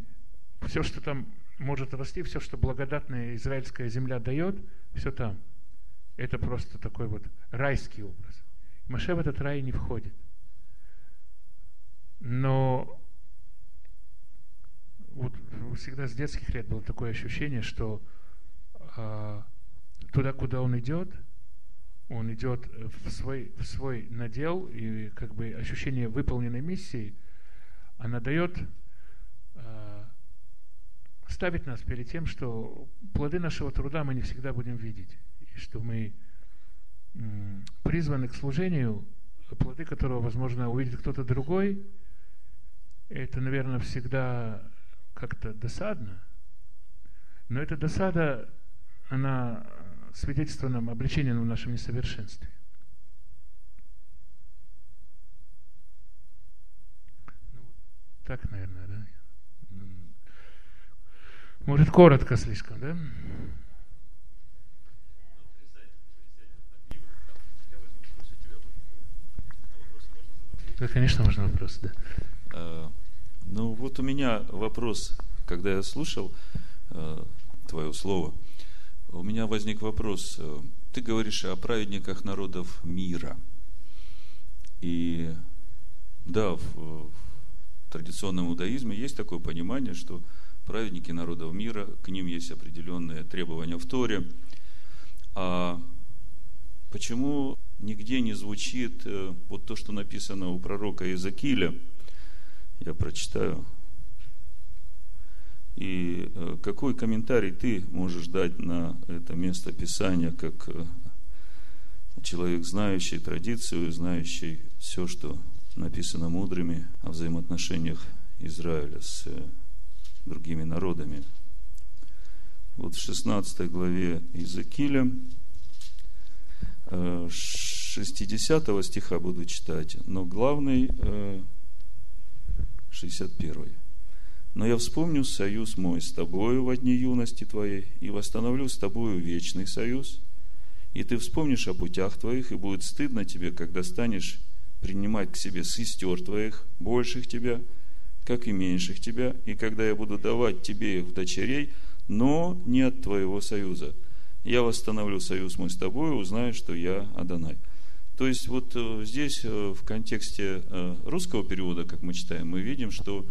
все, что там может расти, все, что благодатная израильская земля дает, все там. Это просто такой вот райский образ. Маше в этот рай не входит. Но вот всегда с детских лет было такое ощущение, что э, туда, куда он идет, он идет в свой, в свой надел, и как бы ощущение выполненной миссии, она дает э, ставит нас перед тем, что плоды нашего труда мы не всегда будем видеть, и что мы призваны к служению, плоды которого, возможно, увидит кто-то другой, это, наверное, всегда как-то досадно. Но эта досада, она свидетельство нам обличения в нашем несовершенстве. Ну, так, наверное, да? Может, коротко слишком, да? Да, конечно, можно вопрос, да. Ну, вот у меня вопрос, когда я слушал э, твое слово, у меня возник вопрос. Э, ты говоришь о праведниках народов мира. И да, в, в традиционном иудаизме есть такое понимание, что праведники народов мира, к ним есть определенные требования в Торе. А почему нигде не звучит э, вот то, что написано у пророка Иезекииля? Я прочитаю. И э, какой комментарий ты можешь дать на это место Писания, как э, человек, знающий традицию, знающий все, что написано мудрыми о взаимоотношениях Израиля с другими народами. Вот в 16 главе Иезекииля, 60 э, стиха буду читать, но главный 61. Э, но я вспомню союз мой с тобою в дни юности твоей, и восстановлю с тобою вечный союз, и ты вспомнишь о путях твоих, и будет стыдно тебе, когда станешь принимать к себе сестер твоих, больших тебя, как и меньших тебя, и когда я буду давать тебе их в дочерей, но не от твоего союза. Я восстановлю союз мой с тобой, узнаю, что я Адонай. То есть вот э, здесь э, в контексте э, русского перевода, как мы читаем, мы видим, что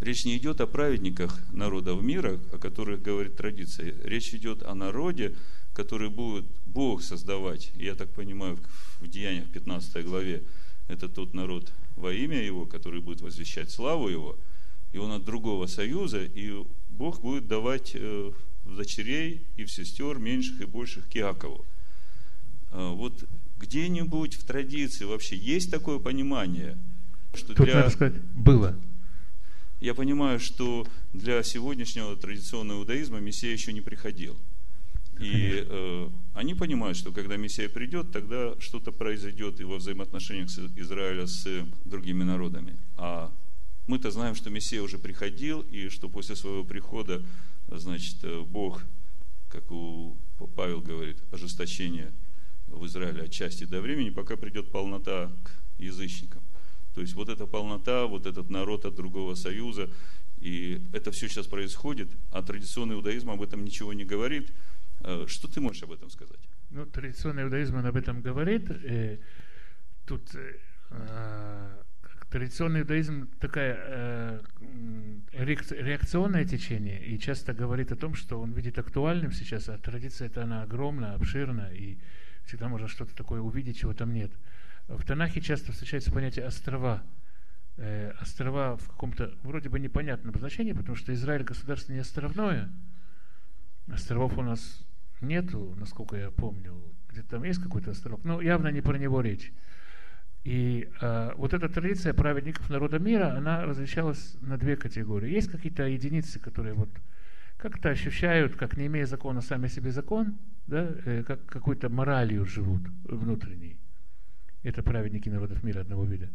речь не идет о праведниках народов мира, о которых говорит традиция. Речь идет о народе, который будет Бог создавать. Я так понимаю, в Деяниях 15 главе это тот народ, во имя Его, который будет возвещать славу Его, и он от другого союза, и Бог будет давать э, дочерей и в сестер меньших и больших к Иакову. Вот где-нибудь в традиции вообще есть такое понимание, что Тут, для... надо сказать, было. Я понимаю, что для сегодняшнего традиционного иудаизма Мессия еще не приходил. И э, они понимают, что когда Мессия придет, тогда что-то произойдет и во взаимоотношениях с Израиля с другими народами. А мы-то знаем, что Мессия уже приходил, и что после своего прихода, значит, э, Бог, как у Павел говорит, ожесточение в Израиле отчасти до времени, пока придет полнота к язычникам. То есть вот эта полнота, вот этот народ от другого союза, и это все сейчас происходит, а традиционный иудаизм об этом ничего не говорит – Э, что ты можешь об этом сказать? Ну, традиционный иудаизм он об этом говорит. И тут э, традиционный иудаизм такая э, реакционное течение и часто говорит о том, что он видит актуальным сейчас, а традиция это она огромна, обширна, и всегда можно что-то такое увидеть, чего там нет. В Танахе часто встречается понятие острова. Э, острова в каком-то вроде бы непонятном значении, потому что Израиль государство не островное. Островов у нас нету, насколько я помню. Где-то там есть какой-то островок, но явно не про него речь. И э, вот эта традиция праведников народа мира, она различалась на две категории. Есть какие-то единицы, которые вот как-то ощущают, как не имея закона, сами себе закон, да, э, как какой-то моралью живут внутренней. Это праведники народов мира одного вида.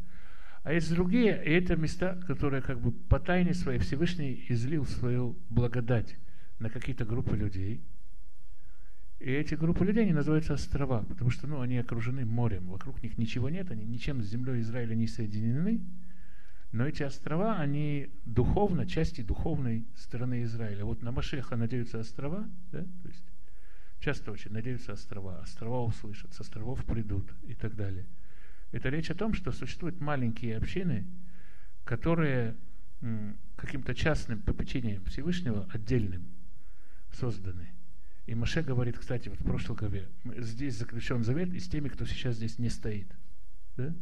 А есть другие, и это места, которые как бы по тайне своей Всевышний излил свою благодать на какие-то группы людей – и эти группы людей, они называются острова, потому что ну, они окружены морем, вокруг них ничего нет, они ничем с землей Израиля не соединены, но эти острова, они духовно, части духовной стороны Израиля. Вот на Машеха надеются острова, да? то есть часто очень надеются острова, острова услышат, с островов придут и так далее. Это речь о том, что существуют маленькие общины, которые каким-то частным попечением Всевышнего, отдельным, созданы. И Маше говорит, кстати, вот в прошлой главе, здесь заключен завет и с теми, кто сейчас здесь не стоит. Да?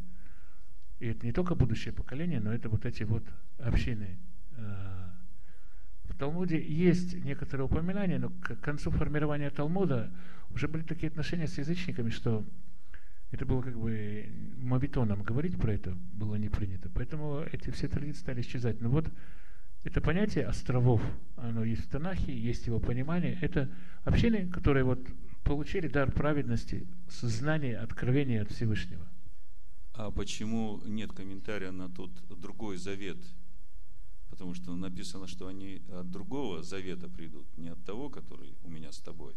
И это не только будущее поколение, но это вот эти вот общины, э, В Талмуде есть некоторые упоминания, но к концу формирования Талмуда уже были такие отношения с язычниками, что это было как бы мавитоном говорить про это было не принято. Поэтому эти все традиции стали исчезать. Но вот это понятие островов, оно есть в Танахе, есть его понимание. Это общины, которые вот получили дар праведности, знание, откровение от Всевышнего. А почему нет комментария на тот другой завет? Потому что написано, что они от другого завета придут, не от того, который у меня с тобой.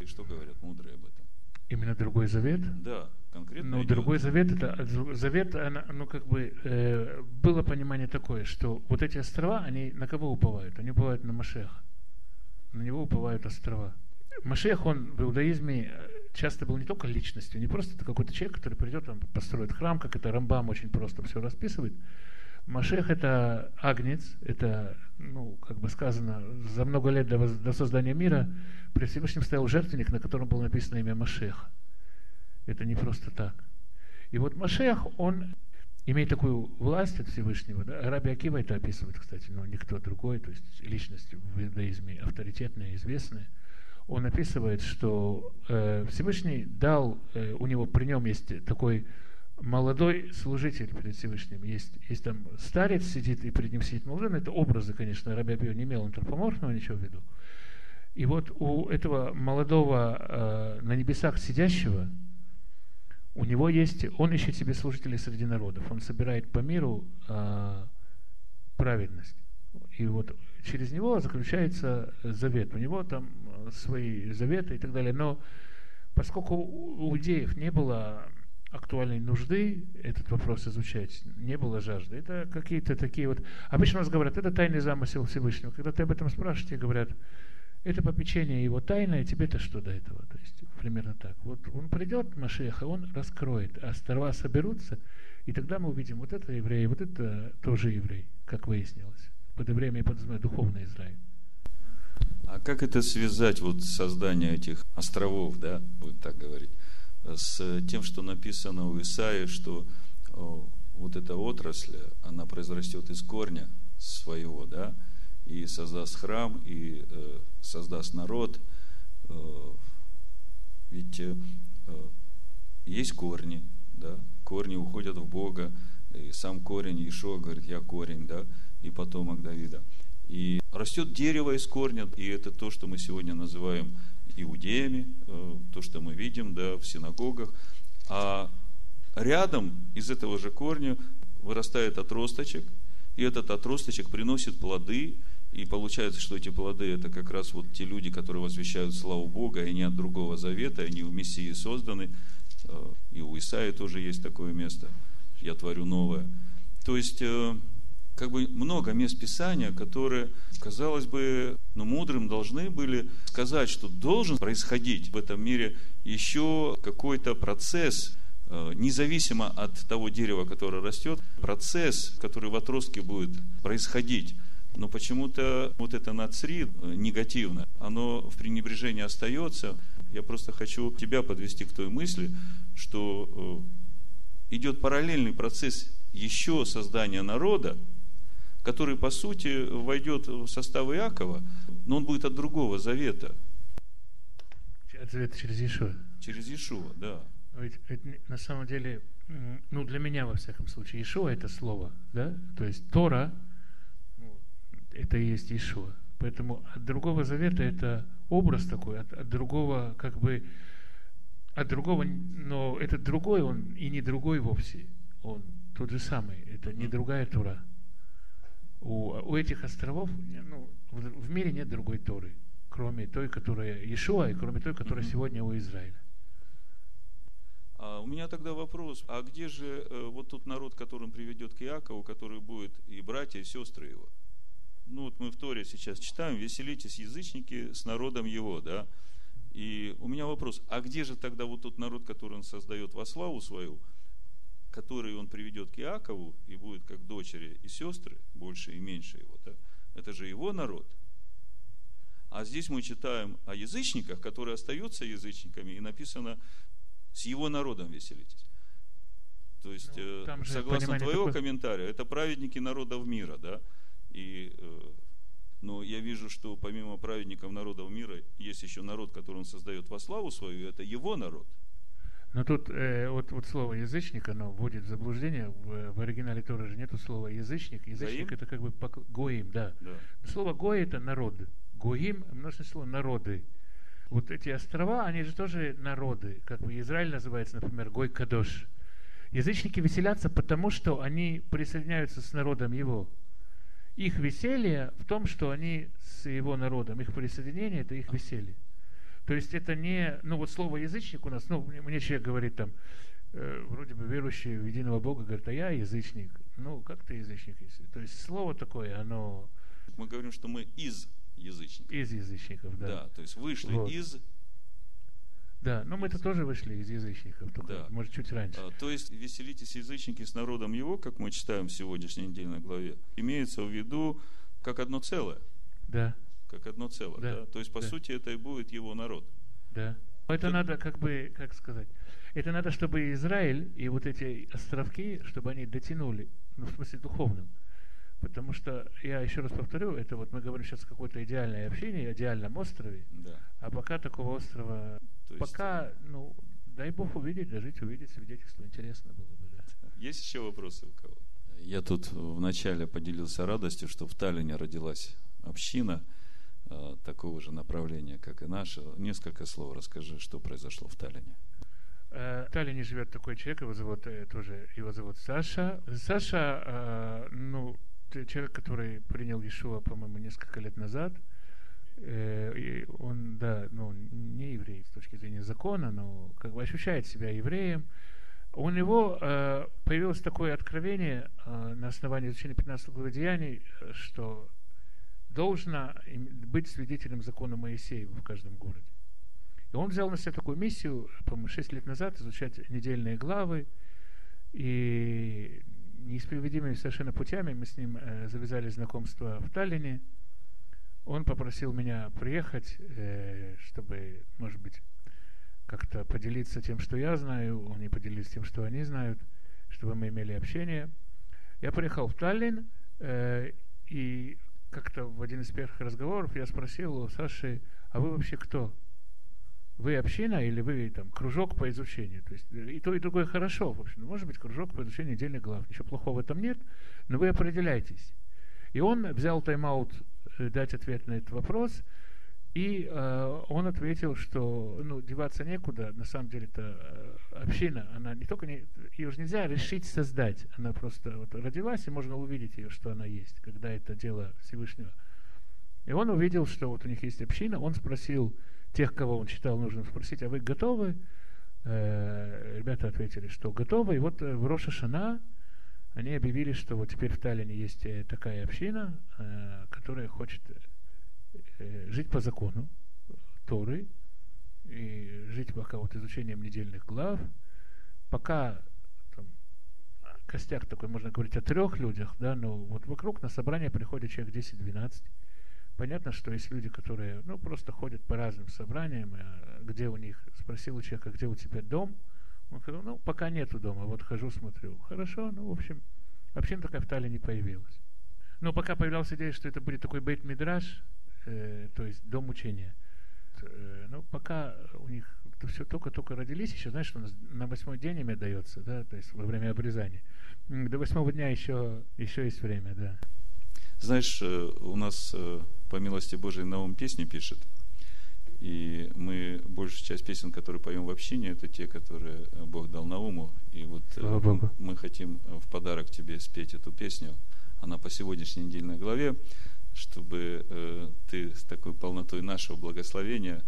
И что говорят мудрые об этом? Именно другой завет? Да, конкретно. Ну, идет. другой завет, это завет, она, ну, как бы, э, было понимание такое, что вот эти острова, они на кого уповают? Они уповают на Машеха. На него уповают острова. Машех, он в иудаизме э, часто был не только личностью, не просто это какой-то человек, который придет, он построит храм, как это Рамбам очень просто все расписывает. Машех это агнец, это, ну, как бы сказано, за много лет до, до создания мира при Всевышнем стоял жертвенник, на котором было написано имя Машеха. Это не просто так. И вот Машех, он имеет такую власть от Всевышнего. Да? Раби Акива это описывает, кстати, но никто другой, то есть личность в иудаизме авторитетная, известная он описывает, что э, Всевышний дал, э, у него при нем есть такой молодой служитель перед Всевышним. Есть, есть там старец сидит, и перед ним сидит молодой. Это образы, конечно, Раби Абио не имел антропоморфного ничего в виду. И вот у этого молодого э, на небесах сидящего, у него есть, он ищет себе служителей среди народов. Он собирает по миру э, праведность. И вот через него заключается завет. У него там свои заветы и так далее. Но поскольку у иудеев не было актуальной нужды этот вопрос изучать, не было жажды. Это какие-то такие вот... Обычно у нас говорят, это тайный замысел Всевышнего. Когда ты об этом спрашиваешь, тебе говорят, это попечение его тайное, тебе-то что до этого? То есть примерно так. Вот он придет, Машех, и он раскроет, а острова соберутся, и тогда мы увидим, вот это еврей, вот это тоже еврей, как выяснилось. Под евреем я подразумеваю духовный Израиль. А как это связать, вот создание этих островов, да, будем так говорить, с тем, что написано у Исаи, что вот эта отрасль, она произрастет из корня своего, да, и создаст храм, и э, создаст народ. Э, ведь э, есть корни, да, корни уходят в Бога, и сам корень, Ишо говорит, я корень, да, и потомок Давида. И растет дерево из корня, и это то, что мы сегодня называем иудеями, э, то, что мы видим да, в синагогах. А рядом из этого же корня вырастает отросточек, и этот отросточек приносит плоды, и получается, что эти плоды это как раз вот те люди, которые возвещают славу Бога, и не от другого завета, они у Мессии созданы. Э, и у Исаия тоже есть такое место. Я творю новое. То есть э, как бы много мест Писания, которые, казалось бы, ну, мудрым должны были сказать, что должен происходить в этом мире еще какой-то процесс, э, независимо от того дерева, которое растет, процесс, который в отростке будет происходить. Но почему-то вот это нацри э, негативно, оно в пренебрежении остается. Я просто хочу тебя подвести к той мысли, что э, идет параллельный процесс еще создания народа, который, по сути, войдет в состав Иакова, но он будет от другого завета. От завета через Ишуа. Через Ишуа, да. Ведь, ведь на самом деле, ну, для меня, во всяком случае, Ишуа – это слово, да? То есть Тора ну, – это и есть Ишуа. Поэтому от другого завета это образ такой, от, от другого, как бы, от другого, но этот другой, он и не другой вовсе, он тот же самый, это не другая Тора у, у этих островов ну, в, в мире нет другой Торы, кроме той, которая Иешуа, и кроме той, которая mm-hmm. сегодня у Израиля. А у меня тогда вопрос, а где же э, вот тот народ, который он приведет к Иакову, который будет и братья, и сестры его? Ну вот мы в Торе сейчас читаем, веселитесь, язычники, с народом его, да? И у меня вопрос, а где же тогда вот тот народ, который он создает во славу свою, который он приведет к Иакову, и будет как дочери и сестры, больше и меньше его, да? это же его народ. А здесь мы читаем о язычниках, которые остаются язычниками, и написано с его народом веселитесь. То есть, ну, э, согласно твоего такой... комментария, это праведники народов мира, да? И э, Но я вижу, что помимо праведников народов мира, есть еще народ, который он создает во славу свою, это его народ. Но тут э, вот, вот слово язычник, оно вводит в заблуждение. В, в оригинале тоже же нету слова язычник. Язычник Гаим? это как бы пок... гоим, да. Да. Слово гой это народ. Гоим множественное слово народы. Вот эти острова, они же тоже народы. Как бы Израиль называется, например, Гой Кадош. Язычники веселятся, потому что они присоединяются с народом его. Их веселье в том, что они с его народом, их присоединение это их веселье. То есть это не, ну вот слово язычник у нас, ну мне, человек говорит там, э, вроде бы верующий в единого Бога, говорит, а я язычник. Ну, как ты язычник? если- То есть слово такое, оно Мы говорим, что мы из язычников. из язычников, Да. да. то есть вышли Вот. из, Да, но мы-то тоже вышли из язычников, только, Да. может, чуть раньше. а, то есть веселитесь язычники с народом его, как мы читаем в сегодняшней недельной главе, имеется в виду как одно целое. Да, Как одно целое. Да. Да, То есть, по да. сути, это и будет его народ. да. Но Это Тут- надо, как бы, как сказать, это надо, чтобы Израиль и вот эти островки, чтобы они дотянули, ну, в смысле духовном. Потому что, я еще раз повторю, это вот мы говорим сейчас о какой-то идеальной общине, идеальном острове, Да. а пока такого острова, То есть, пока, ну, дай Бог увидеть, дожить, увидеть свидетельство, интересно было бы, да. Есть еще вопросы у кого? Я тут вначале поделился радостью, что в Таллине родилась община такого же направления, как и наша. Несколько слов расскажи, что произошло в Таллине. Э, В Таллине живет такой человек, его зовут э, тоже, его зовут Саша. Саша, э, ну, человек, который принял Иешуа, по-моему, несколько лет назад. Э, и он, да, ну, не еврей с точки зрения закона, но как бы ощущает себя евреем. У него э, появилось такое откровение э, на основании изучения 15 главы Деяний, э, что должно быть свидетелем закона Моисеева в каждом городе. И он взял на себя такую миссию, по-моему, 6 лет назад, изучать недельные главы. И неисповедимыми совершенно путями мы с ним э, завязали знакомство в Таллине. Он попросил меня приехать, э, чтобы, может быть, как-то поделиться тем, что я знаю, они поделились тем, что они знают, чтобы мы имели общение. Я приехал в Таллин, э, и как-то в один из первых разговоров я спросил у Саши, а вы вообще кто? Вы община или вы там кружок по изучению? То есть и то, и другое хорошо. В общем, может быть, кружок по изучению недельных глав. Ничего плохого в этом нет, но вы определяйтесь. И он взял тайм-аут э, дать ответ на этот вопрос, и э, он ответил, что ну, деваться некуда, на самом деле это э, община, она не только не, ее же нельзя решить создать, она просто вот родилась, и можно увидеть ее, что она есть, когда это дело Всевышнего. И он увидел, что вот у них есть община, он спросил тех, кого он считал нужным спросить, а вы готовы? Э, ребята ответили, что готовы, и вот э, в Роша Шана они объявили, что вот теперь в Таллине есть э, такая община, э, которая хочет жить по закону Торы и жить пока вот изучением недельных глав, пока там, костяк такой, можно говорить о трех людях, да, но вот вокруг на собрание приходит человек 10-12. Понятно, что есть люди, которые, ну, просто ходят по разным собраниям, а где у них, спросил у человека, где у тебя дом, он сказал, ну, пока нету дома, вот хожу, смотрю. Хорошо, ну, в общем, община такая в Таллине появилась. Но пока появлялась идея, что это будет такой бейт-мидраж, э, то есть дом учения. Э, ну, пока у них это все только-только родились, еще, знаешь, что у нас на восьмой день имя дается, да, то есть во время обрезания. До восьмого дня еще, еще есть время, да. Знаешь, э, у нас по милости Божией Наум песни пишет. И мы, большую часть песен, которые поем в общине, это те, которые Бог дал Науму. И вот Слава Богу. мы хотим в подарок тебе спеть эту песню. Она по сегодняшней недельной главе, чтобы э, ты с такой полнотой нашего благословения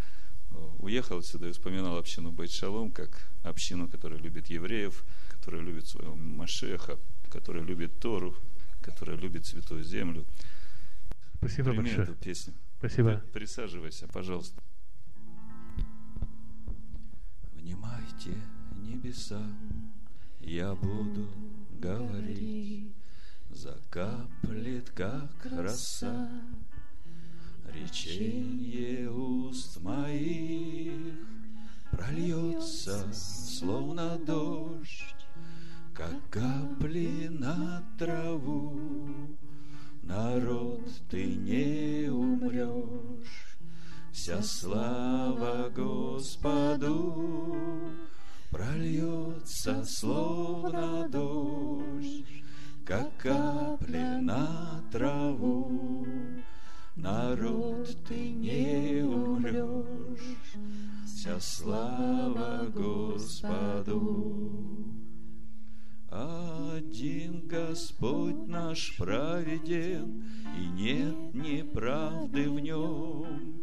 э, уехал отсюда и вспоминал общину Байт-Шалом, как общину, которая любит евреев, которая любит своего Машеха, которая любит Тору, которая любит Святую Землю. Спасибо Прими большое. эту песню. Спасибо. При- Присаживайся, пожалуйста. Внимайте, небеса, я буду говорить, закаплет, как роса, речение уст моих прольется, словно дождь, как капли на траву. Народ, ты не Вся слава Господу прольется словно дождь, как капли на траву. Народ, ты не умрешь, вся слава Господу. Один Господь наш праведен, и нет неправды в нем.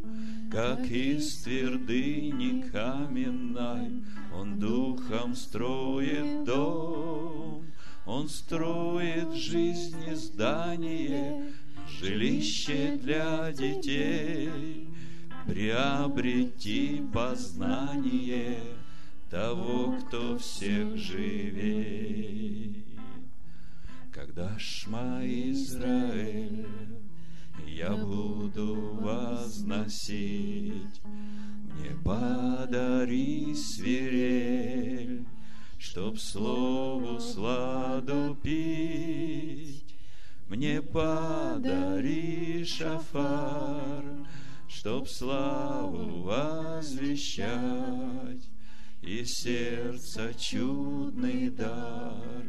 Как из твердыни каменной Он духом строит дом, Он строит жизни здание, жилище для детей, приобрети познание того, кто всех живей. Когда шма Израиль я буду возносить, мне подари свирель, чтоб слову сладу пить. Мне подари шафар, чтоб славу возвещать, И сердце чудный дар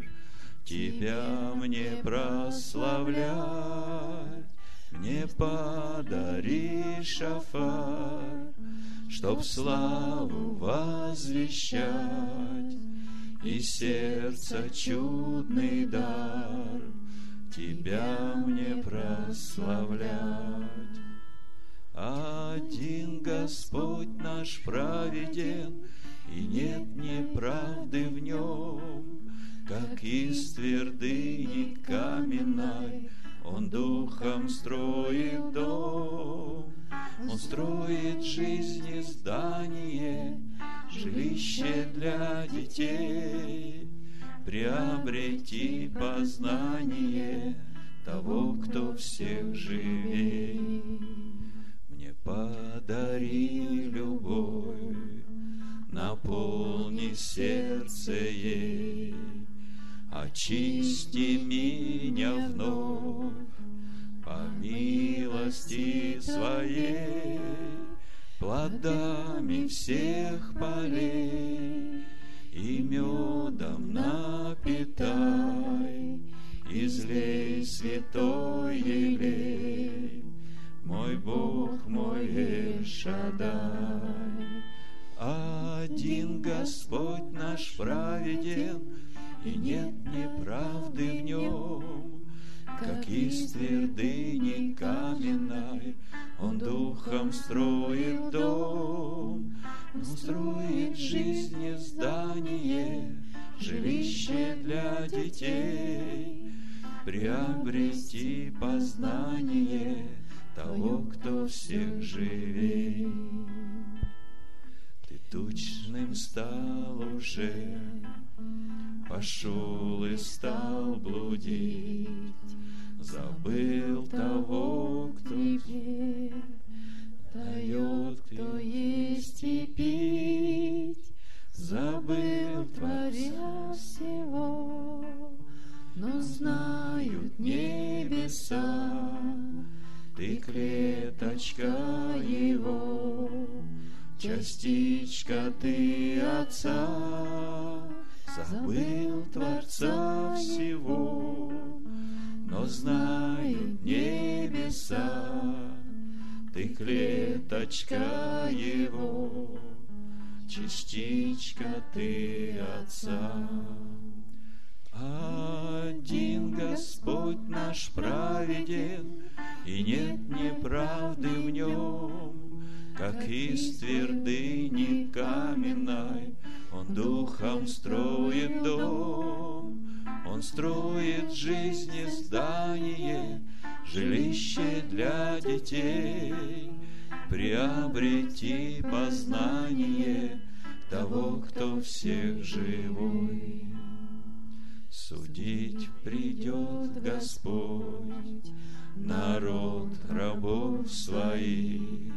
Тебя мне прославлять. Мне подари шафар, Чтоб славу возвещать, И сердце чудный дар — Тебя мне прославлять. Один Господь наш праведен, И нет неправды в нем, Как из твердыни каменной Он духом строит дом. Он строит жизни здание, Жилище для детей — приобрети познание того, кто всех живей. Мне подари любовь, наполни сердце ей, очисти меня вновь по милости своей, плодами всех полей и медом напитай, излей святой елей, мой Бог, мой Эльшадай. Один Господь наш праведен, и нет неправды в нем, как из твердыни каменной Он духом строит дом, Он строит жизни здание, Жилище для детей, Приобрести познание Того, кто всех живей. Ты тучным стал уже, Пошел и стал блудить, забыл того, кто дает, кто есть и пить, забыл Творя всего, но знают небеса, ты клеточка его, частичка ты Отца, забыл Творца всего, но знают небеса, ты клеточка его, частичка ты Отца. Один Господь наш праведен, и нет неправды в нем, как из твердыни каменной Он духом строит дом, он строит жизни здание, жилище для детей, приобрети познание того, кто всех живой. Судить придет Господь народ рабов своих,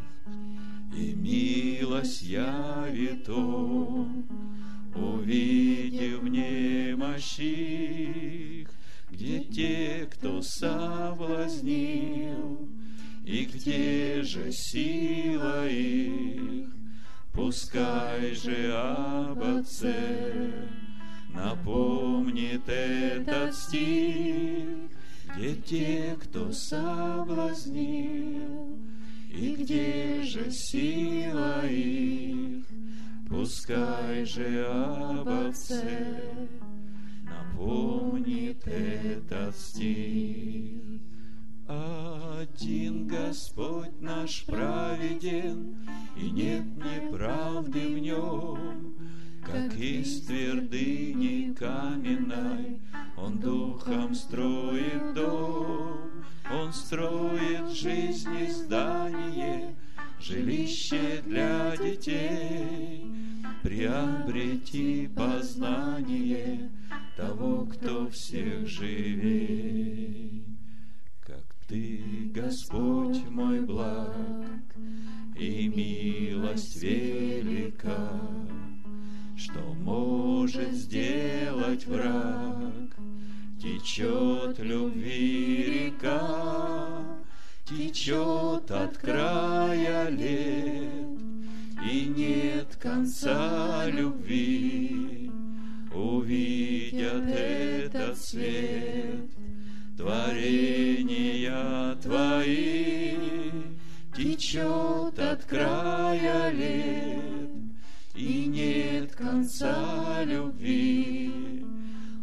и милость явит Он увидев немощих, где те, кто соблазнил, И где же сила их? Пускай же об Отце напомнит этот стих, где те, кто соблазнил, и где же сила их? Пускай же об Отце напомнит этот стих. Один Господь наш праведен, и нет неправды в нем, как из твердыни каменной. Он духом строит дом, Он строит жизни здание, жилище для детей, приобрети познание того, кто всех живей. Как Ты, Господь мой благ, и милость велика, что может сделать враг? Течет любви река, течет от края лет, И нет конца любви. Увидят этот свет, творения Твои, Течет от края лет, и нет конца любви.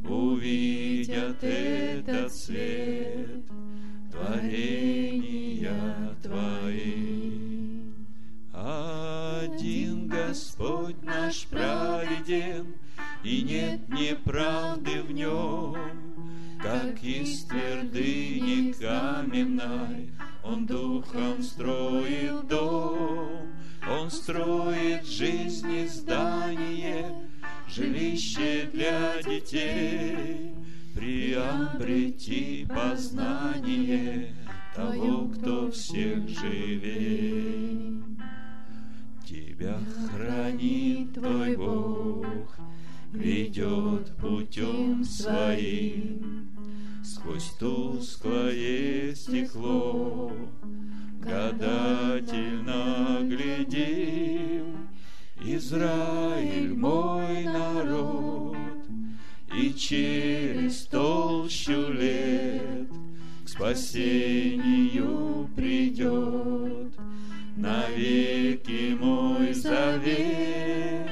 Увидят этот свет творения Твои. Один Господь наш праведен, и нет неправды в нем, как из твердыни каменной Он духом строит дом, он строит жизни здание, жилище для детей, приобрети познание того, кто всех живей. Тебя хранит Твой Бог, ведет путем своим, сквозь тусклое стекло гадательно глядим, Израиль мой народ, и через толщу лет к спасению придет навеки мой завет.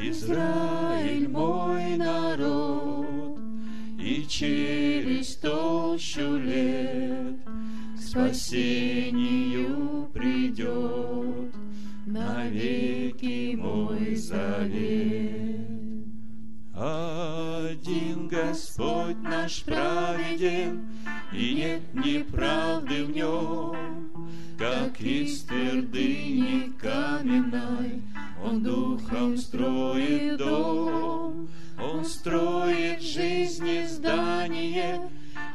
Израиль мой народ, и через толщу лет спасению придет навеки мой завет. Один Господь наш праведен, и нет неправды в нем, как из твердыни каменной Он духом строит дом, Он строит жизни здание,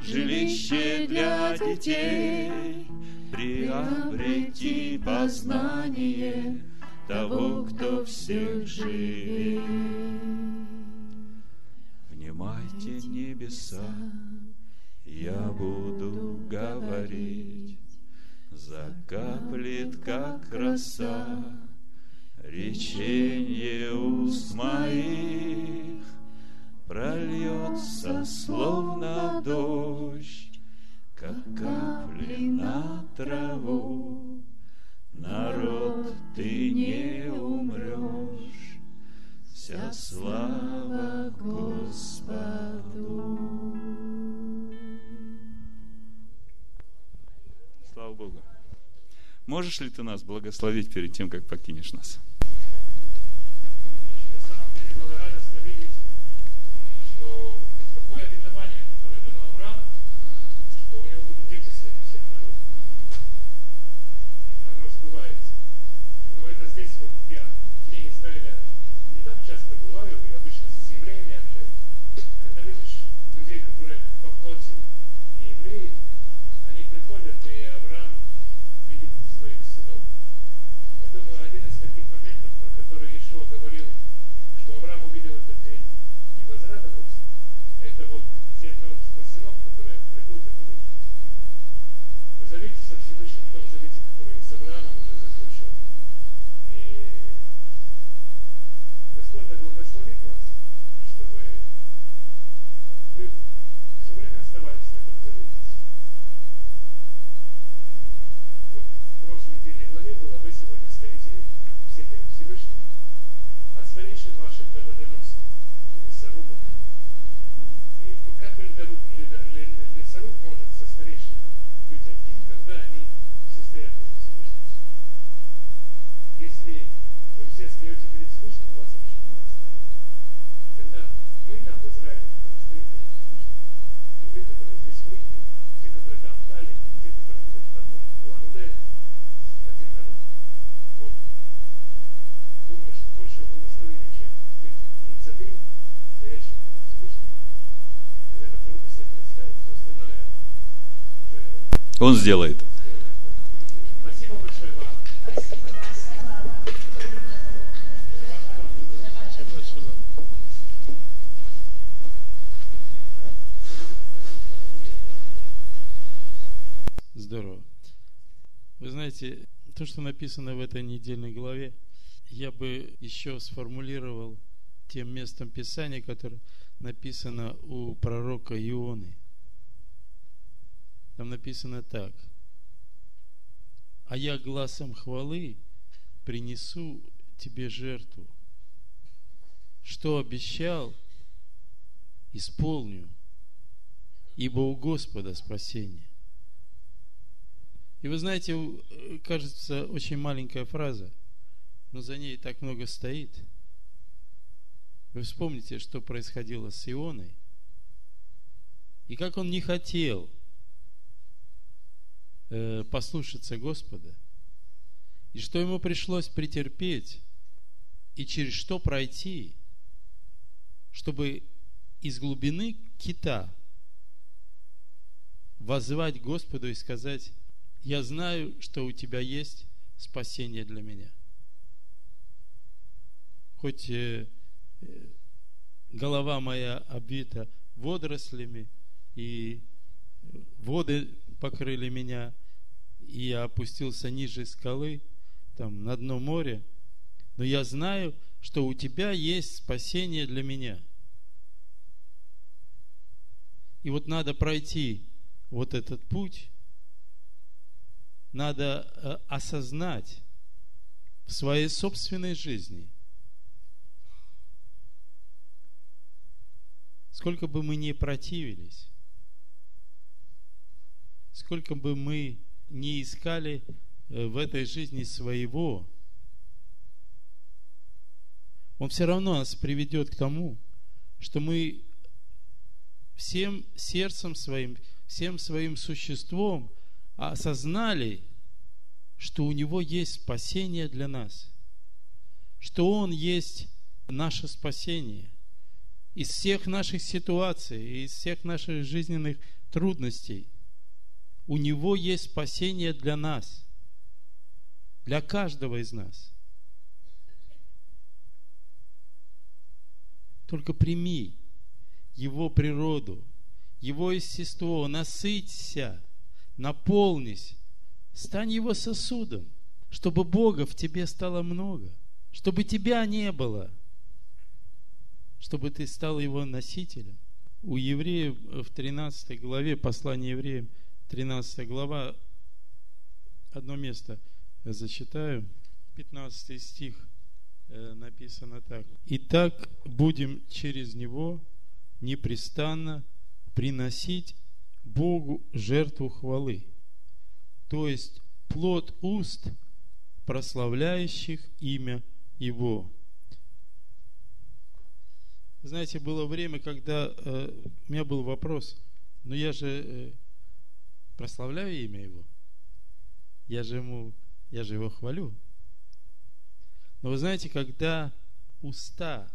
жилище для детей, приобрети познание того, кто всех живей. Внимайте небеса, я буду говорить, закаплет, как роса, речение уст моих, прольется, словно дождь, как капли на траву. Народ, ты не умрешь, вся слава Господу. Слава Богу. Можешь ли ты нас благословить перед тем, как покинешь нас? Шалом. Здорово. Вы знаете, то, что написано в этой недельной главе, я бы еще сформулировал тем местом Писания, которое написано у пророка Ионы. Там написано так. А я глазом хвалы принесу тебе жертву. Что обещал, исполню, ибо у Господа спасение. И вы знаете, э, кажется, очень маленькая фраза, но за ней так много стоит. Вы вспомните, что происходило с Ионой, и как он не хотел э, послушаться Господа, и что ему пришлось претерпеть, и через что пройти, чтобы из глубины кита воззвать Господу и сказать, я знаю, что у тебя есть спасение для меня. Хоть э, э, голова моя обвита водорослями, и воды покрыли меня, и я опустился ниже скалы, там, на дно моря, но я знаю, что у тебя есть спасение для меня. И вот надо пройти вот этот путь, надо э, осознать в своей собственной жизни, сколько бы мы ни противились, сколько бы мы не искали э, в этой жизни своего, он все равно нас приведет к тому, что мы всем сердцем своим, всем своим существом осознали, что у Него есть спасение для нас, что Он есть наше спасение из всех наших ситуаций, из всех наших жизненных трудностей. У Него есть спасение для нас, для каждого из нас. Только прими Его природу, Его естество, насыться, наполнись, стань Его сосудом, чтобы Бога в тебе стало много, чтобы тебя не было, чтобы ты стал Его носителем. У евреев в 13 главе, послание евреям, 13 глава, одно место зачитаю, 15 стих э, написано так. «Итак, будем через Него непрестанно приносить Богу жертву хвалы, то есть плод уст, прославляющих имя Его». Знаете, было время, когда э, у меня был вопрос, но я же э, прославляю имя Его. Я же ему, я же его хвалю. Но вы знаете, когда уста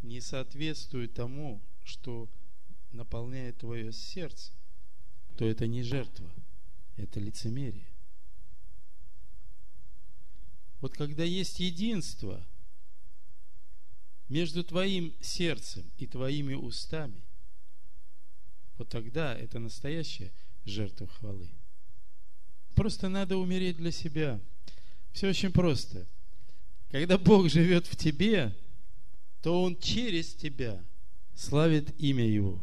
не соответствуют тому, что наполняет твое сердце, то это не жертва, это лицемерие. Вот когда есть единство между твоим сердцем и твоими устами, вот тогда это настоящая жертва хвалы. Просто надо умереть для себя. Все очень просто. Когда Бог живет в тебе, то Он через тебя славит имя Его.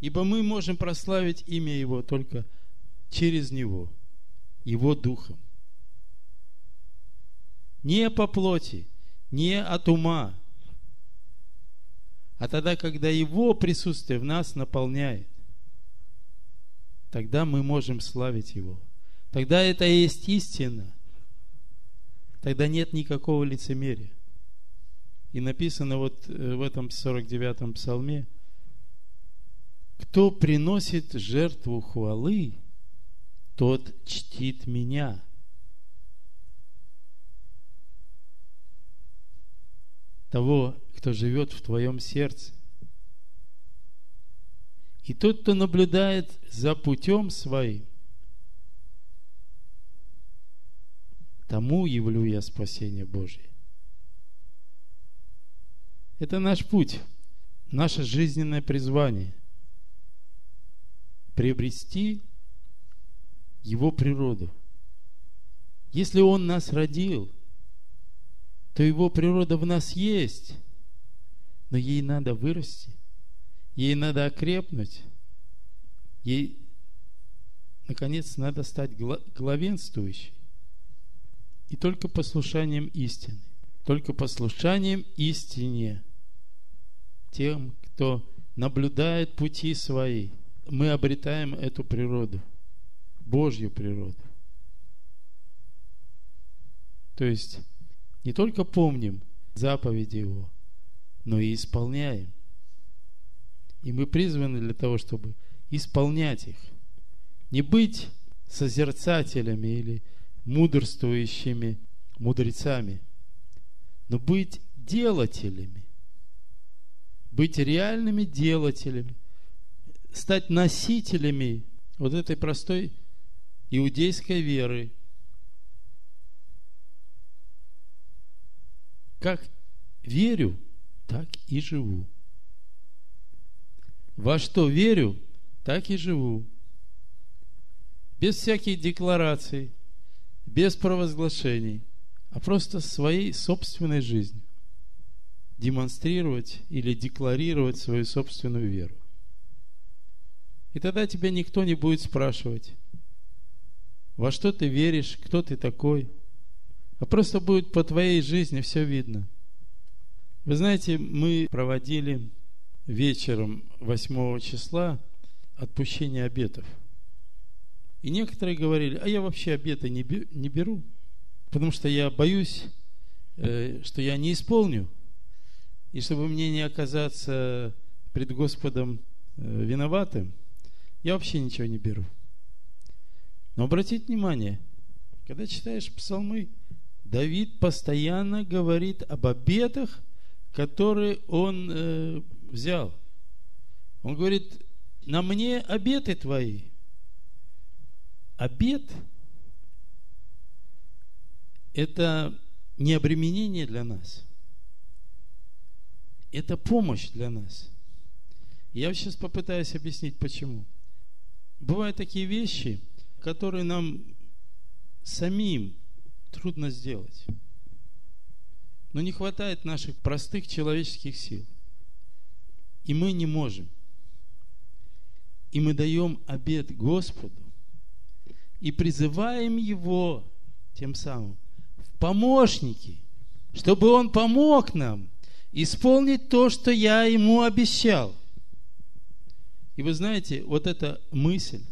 Ибо мы можем прославить имя Его только через Него, Его Духом. Не по плоти, не от ума, а тогда, когда Его присутствие в нас наполняет, тогда мы можем славить Его. Тогда это и есть истина. Тогда нет никакого лицемерия. И написано вот э, в этом 49-м псалме, кто приносит жертву хвалы, тот чтит меня. Того, кто живет в твоем сердце. И тот, кто наблюдает за путем своим, тому явлю я спасение Божие. Это наш путь, наше жизненное призвание. Приобрести Его природу. Если Он нас родил, то Его природа в нас есть – но ей надо вырасти, ей надо окрепнуть, ей, наконец, надо стать главенствующей. И только послушанием истины, только послушанием истине, тем, кто наблюдает пути свои, мы обретаем эту природу, Божью природу. То есть не только помним заповеди Его, но и исполняем. И мы призваны для того, чтобы исполнять их. Не быть созерцателями или мудрствующими мудрецами, но быть делателями. Быть реальными делателями. Стать носителями вот этой простой иудейской веры. Как верю – так и живу. Во что верю, так и живу. Без всяких деклараций, без провозглашений, а просто своей собственной жизнью. Демонстрировать или декларировать свою собственную веру. И тогда тебя никто не будет спрашивать, во что ты веришь, кто ты такой. А просто будет по твоей жизни все видно – вы знаете, мы проводили вечером 8 числа отпущение обетов. И некоторые говорили, а я вообще обеты не беру, потому что я боюсь, э, что я не исполню. И чтобы мне не оказаться пред Господом э, виноватым, я вообще ничего не беру. Но обратите внимание, когда читаешь псалмы, Давид постоянно говорит об обетах – который он э, взял. Он говорит, на мне обеты твои. Обет – это не обременение для нас. Это помощь для нас. Я сейчас попытаюсь объяснить, почему. Бывают такие вещи, которые нам самим трудно сделать. Но не хватает наших простых человеческих сил. И мы не можем. И мы даем обед Господу и призываем Его тем самым в помощники, чтобы Он помог нам исполнить то, что я Ему обещал. И вы знаете, вот эта мысль,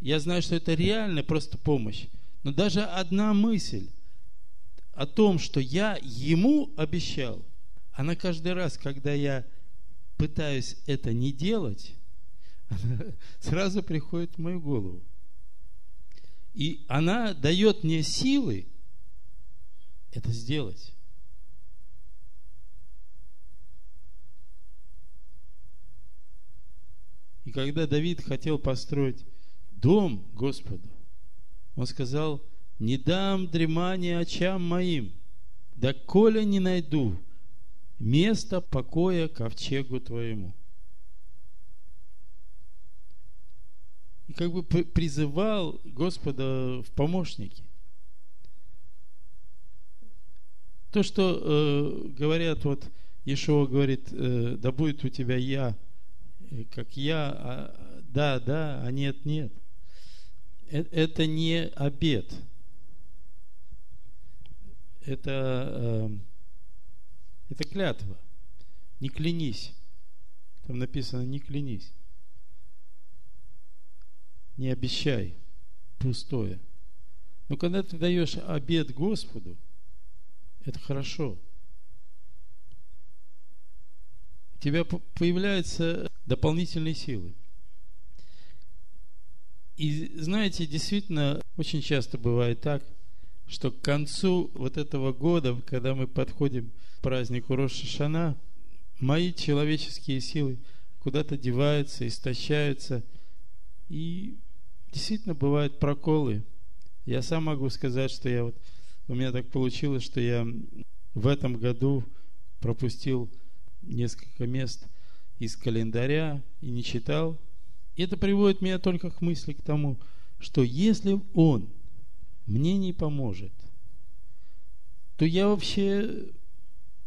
я знаю, что это реально просто помощь, но даже одна мысль о том, что я ему обещал, она каждый раз, когда я пытаюсь это не делать, сразу приходит в мою голову. И она дает мне силы это сделать. И когда Давид хотел построить дом Господу, он сказал – не дам дремания очам моим, да коля не найду места покоя ковчегу твоему. И как бы призывал Господа в помощники. То, что э, говорят, вот Ишуа говорит, э, да будет у тебя я, э, как я, а, да, да, а нет, нет. Э, это не обед. Это, э, это клятва. Не клянись. Там написано, не клянись. Не обещай пустое. Но когда ты даешь обед Господу, это хорошо. У тебя появляются дополнительные силы. И знаете, действительно, очень часто бывает так, что к концу вот этого года, когда мы подходим к празднику Роша Шана, мои человеческие силы куда-то деваются, истощаются, и действительно бывают проколы. Я сам могу сказать, что я вот, у меня так получилось, что я в этом году пропустил несколько мест из календаря и не читал. И это приводит меня только к мысли к тому, что если он мне не поможет, то я вообще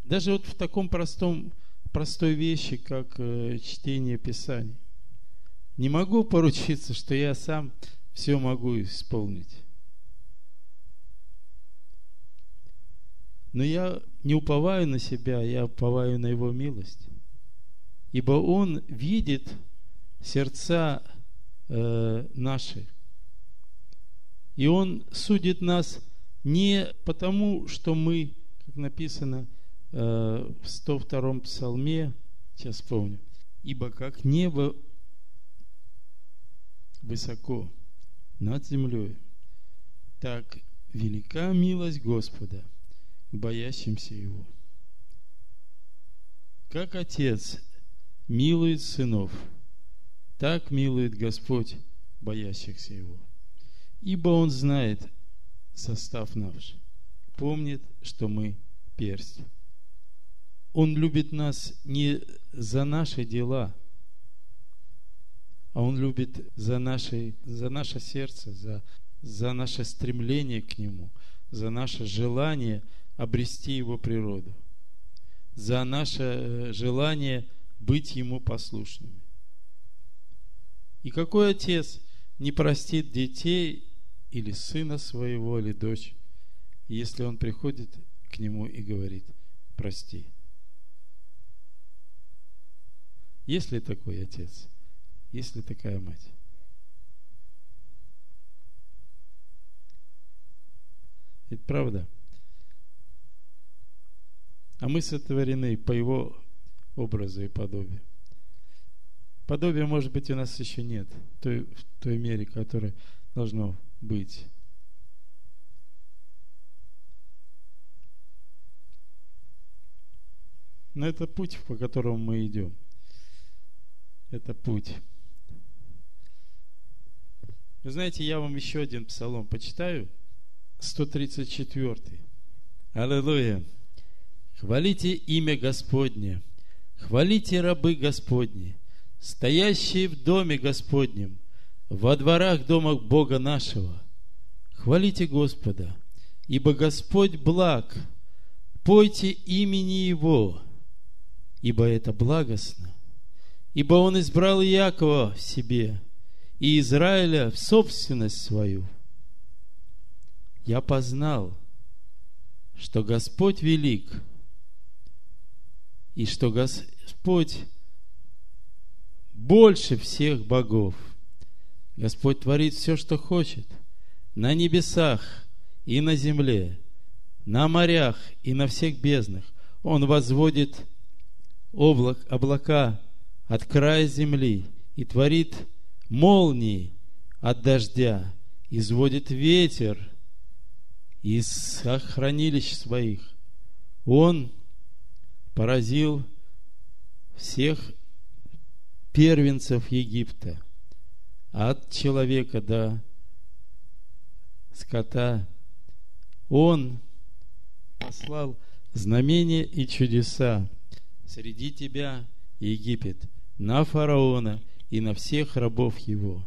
даже вот в таком простом, простой вещи, как э, чтение Писаний, не могу поручиться, что я сам все могу исполнить. Но я не уповаю на себя, я уповаю на Его милость. Ибо Он видит сердца э, наши. И Он судит нас не потому, что мы, как написано э, в 102 псалме, сейчас помню, ибо как небо высоко над землей, так велика милость Господа к боящимся Его. Как Отец милует сынов, так милует Господь боящихся Его. Ибо Он знает состав наш, помнит, что мы персть. Он любит нас не за наши дела – а Он любит за, наши, за наше сердце, за, за наше стремление к Нему, за наше желание обрести Его природу, за наше э, желание быть Ему послушными. И какой отец не простит детей или сына своего, или дочь, если он приходит к нему и говорит, прости. Есть ли такой отец? Есть ли такая мать? Ведь правда? А мы сотворены по его образу и подобию. Подобия, может быть, у нас еще нет той, в той мере, которая должно быть. Но это путь, по которому мы идем. Это путь. Вы знаете, я вам еще один псалом почитаю. 134. Аллилуйя. Хвалите имя Господне. Хвалите рабы Господни, стоящие в доме Господнем, во дворах домах Бога нашего. Хвалите Господа, ибо Господь благ. Пойте имени Его, ибо это благостно. Ибо Он избрал Якова в себе – и Израиля в собственность свою. Я познал, что Господь велик, и что Господь больше всех богов. Господь творит все, что хочет, на небесах и на земле, на морях и на всех безднах. Он возводит облак, облака от края земли и творит молнии от дождя, изводит ветер из хранилищ своих. Он поразил всех первенцев Египта, от человека до скота. Он послал знамения и чудеса среди тебя, Египет, на фараона и на всех рабов его.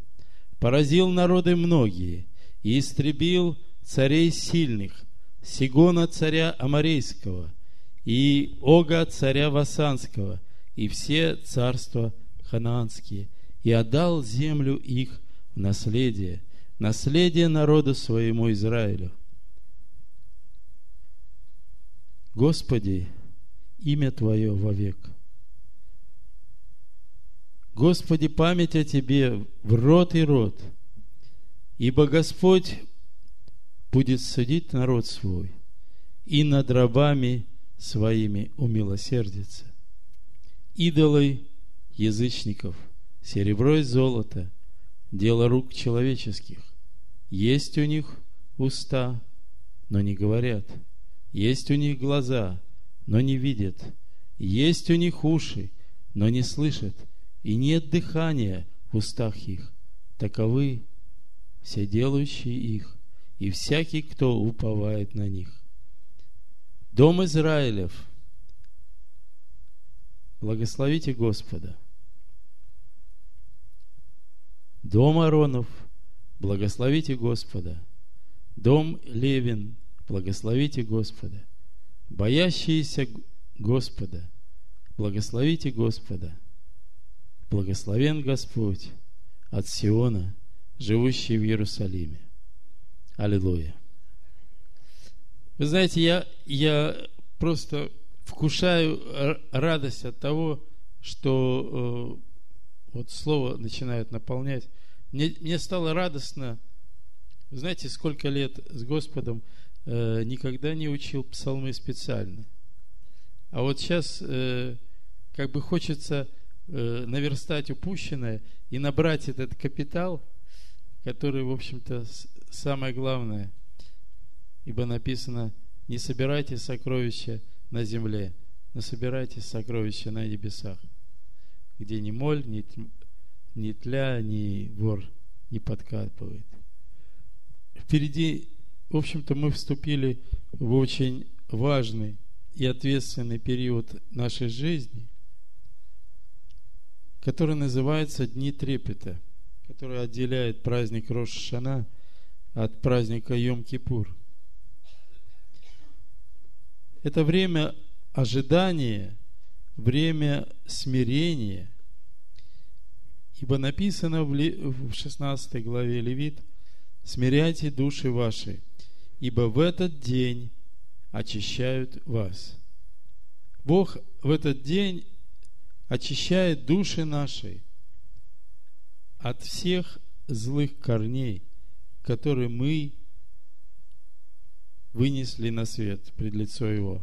Поразил народы многие и истребил царей сильных Сигона царя Амарейского, и Ога царя Васанского, и все царства ханаанские, и отдал землю их в наследие, наследие народу своему Израилю. Господи, имя Твое вовек. Господи, память о Тебе в род и род, ибо Господь будет судить народ свой, и над рабами своими умилосердится. Идолы язычников, серебро и золото, дело рук человеческих. Есть у них уста, но не говорят. Есть у них глаза, но не видят. Есть у них уши, но не слышат. И нет дыхания в устах их. Таковы все делающие их, и всякий, кто уповает на них. Дом Израилев, благословите Господа. Дом Аронов, благословите Господа. Дом Левин, благословите Господа. Боящиеся Господа, благословите Господа. Благословен Господь от Сиона, живущий в Иерусалиме. Аллилуйя. Вы знаете, я, я просто вкушаю радость от того, что э, вот слово начинает наполнять. Мне, мне стало радостно. Знаете, сколько лет с Господом э, никогда не учил псалмы специально. А вот сейчас э, как бы хочется э, наверстать упущенное и набрать этот капитал, который, в общем-то, самое главное – Ибо написано, не собирайте сокровища на земле, но собирайте сокровища на небесах, где ни моль, ни, ни тля, ни вор не подкапывает. Впереди, в общем-то, мы вступили в очень важный и ответственный период нашей жизни, который называется Дни трепета, который отделяет праздник Рош-Шана от праздника Йом-Кипур – это время ожидания, время смирения. Ибо написано в 16 главе Левит, «Смиряйте души ваши, ибо в этот день очищают вас». Бог в этот день очищает души наши от всех злых корней, которые мы вынесли на свет пред лицо Его.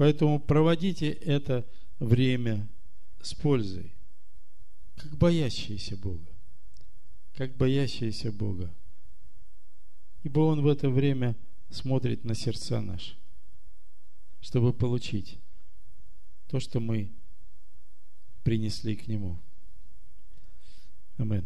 Поэтому проводите это время с пользой, как боящиеся Бога, как боящиеся Бога. Ибо Он в это время смотрит на сердца наши, чтобы получить то, что мы принесли к Нему. Аминь.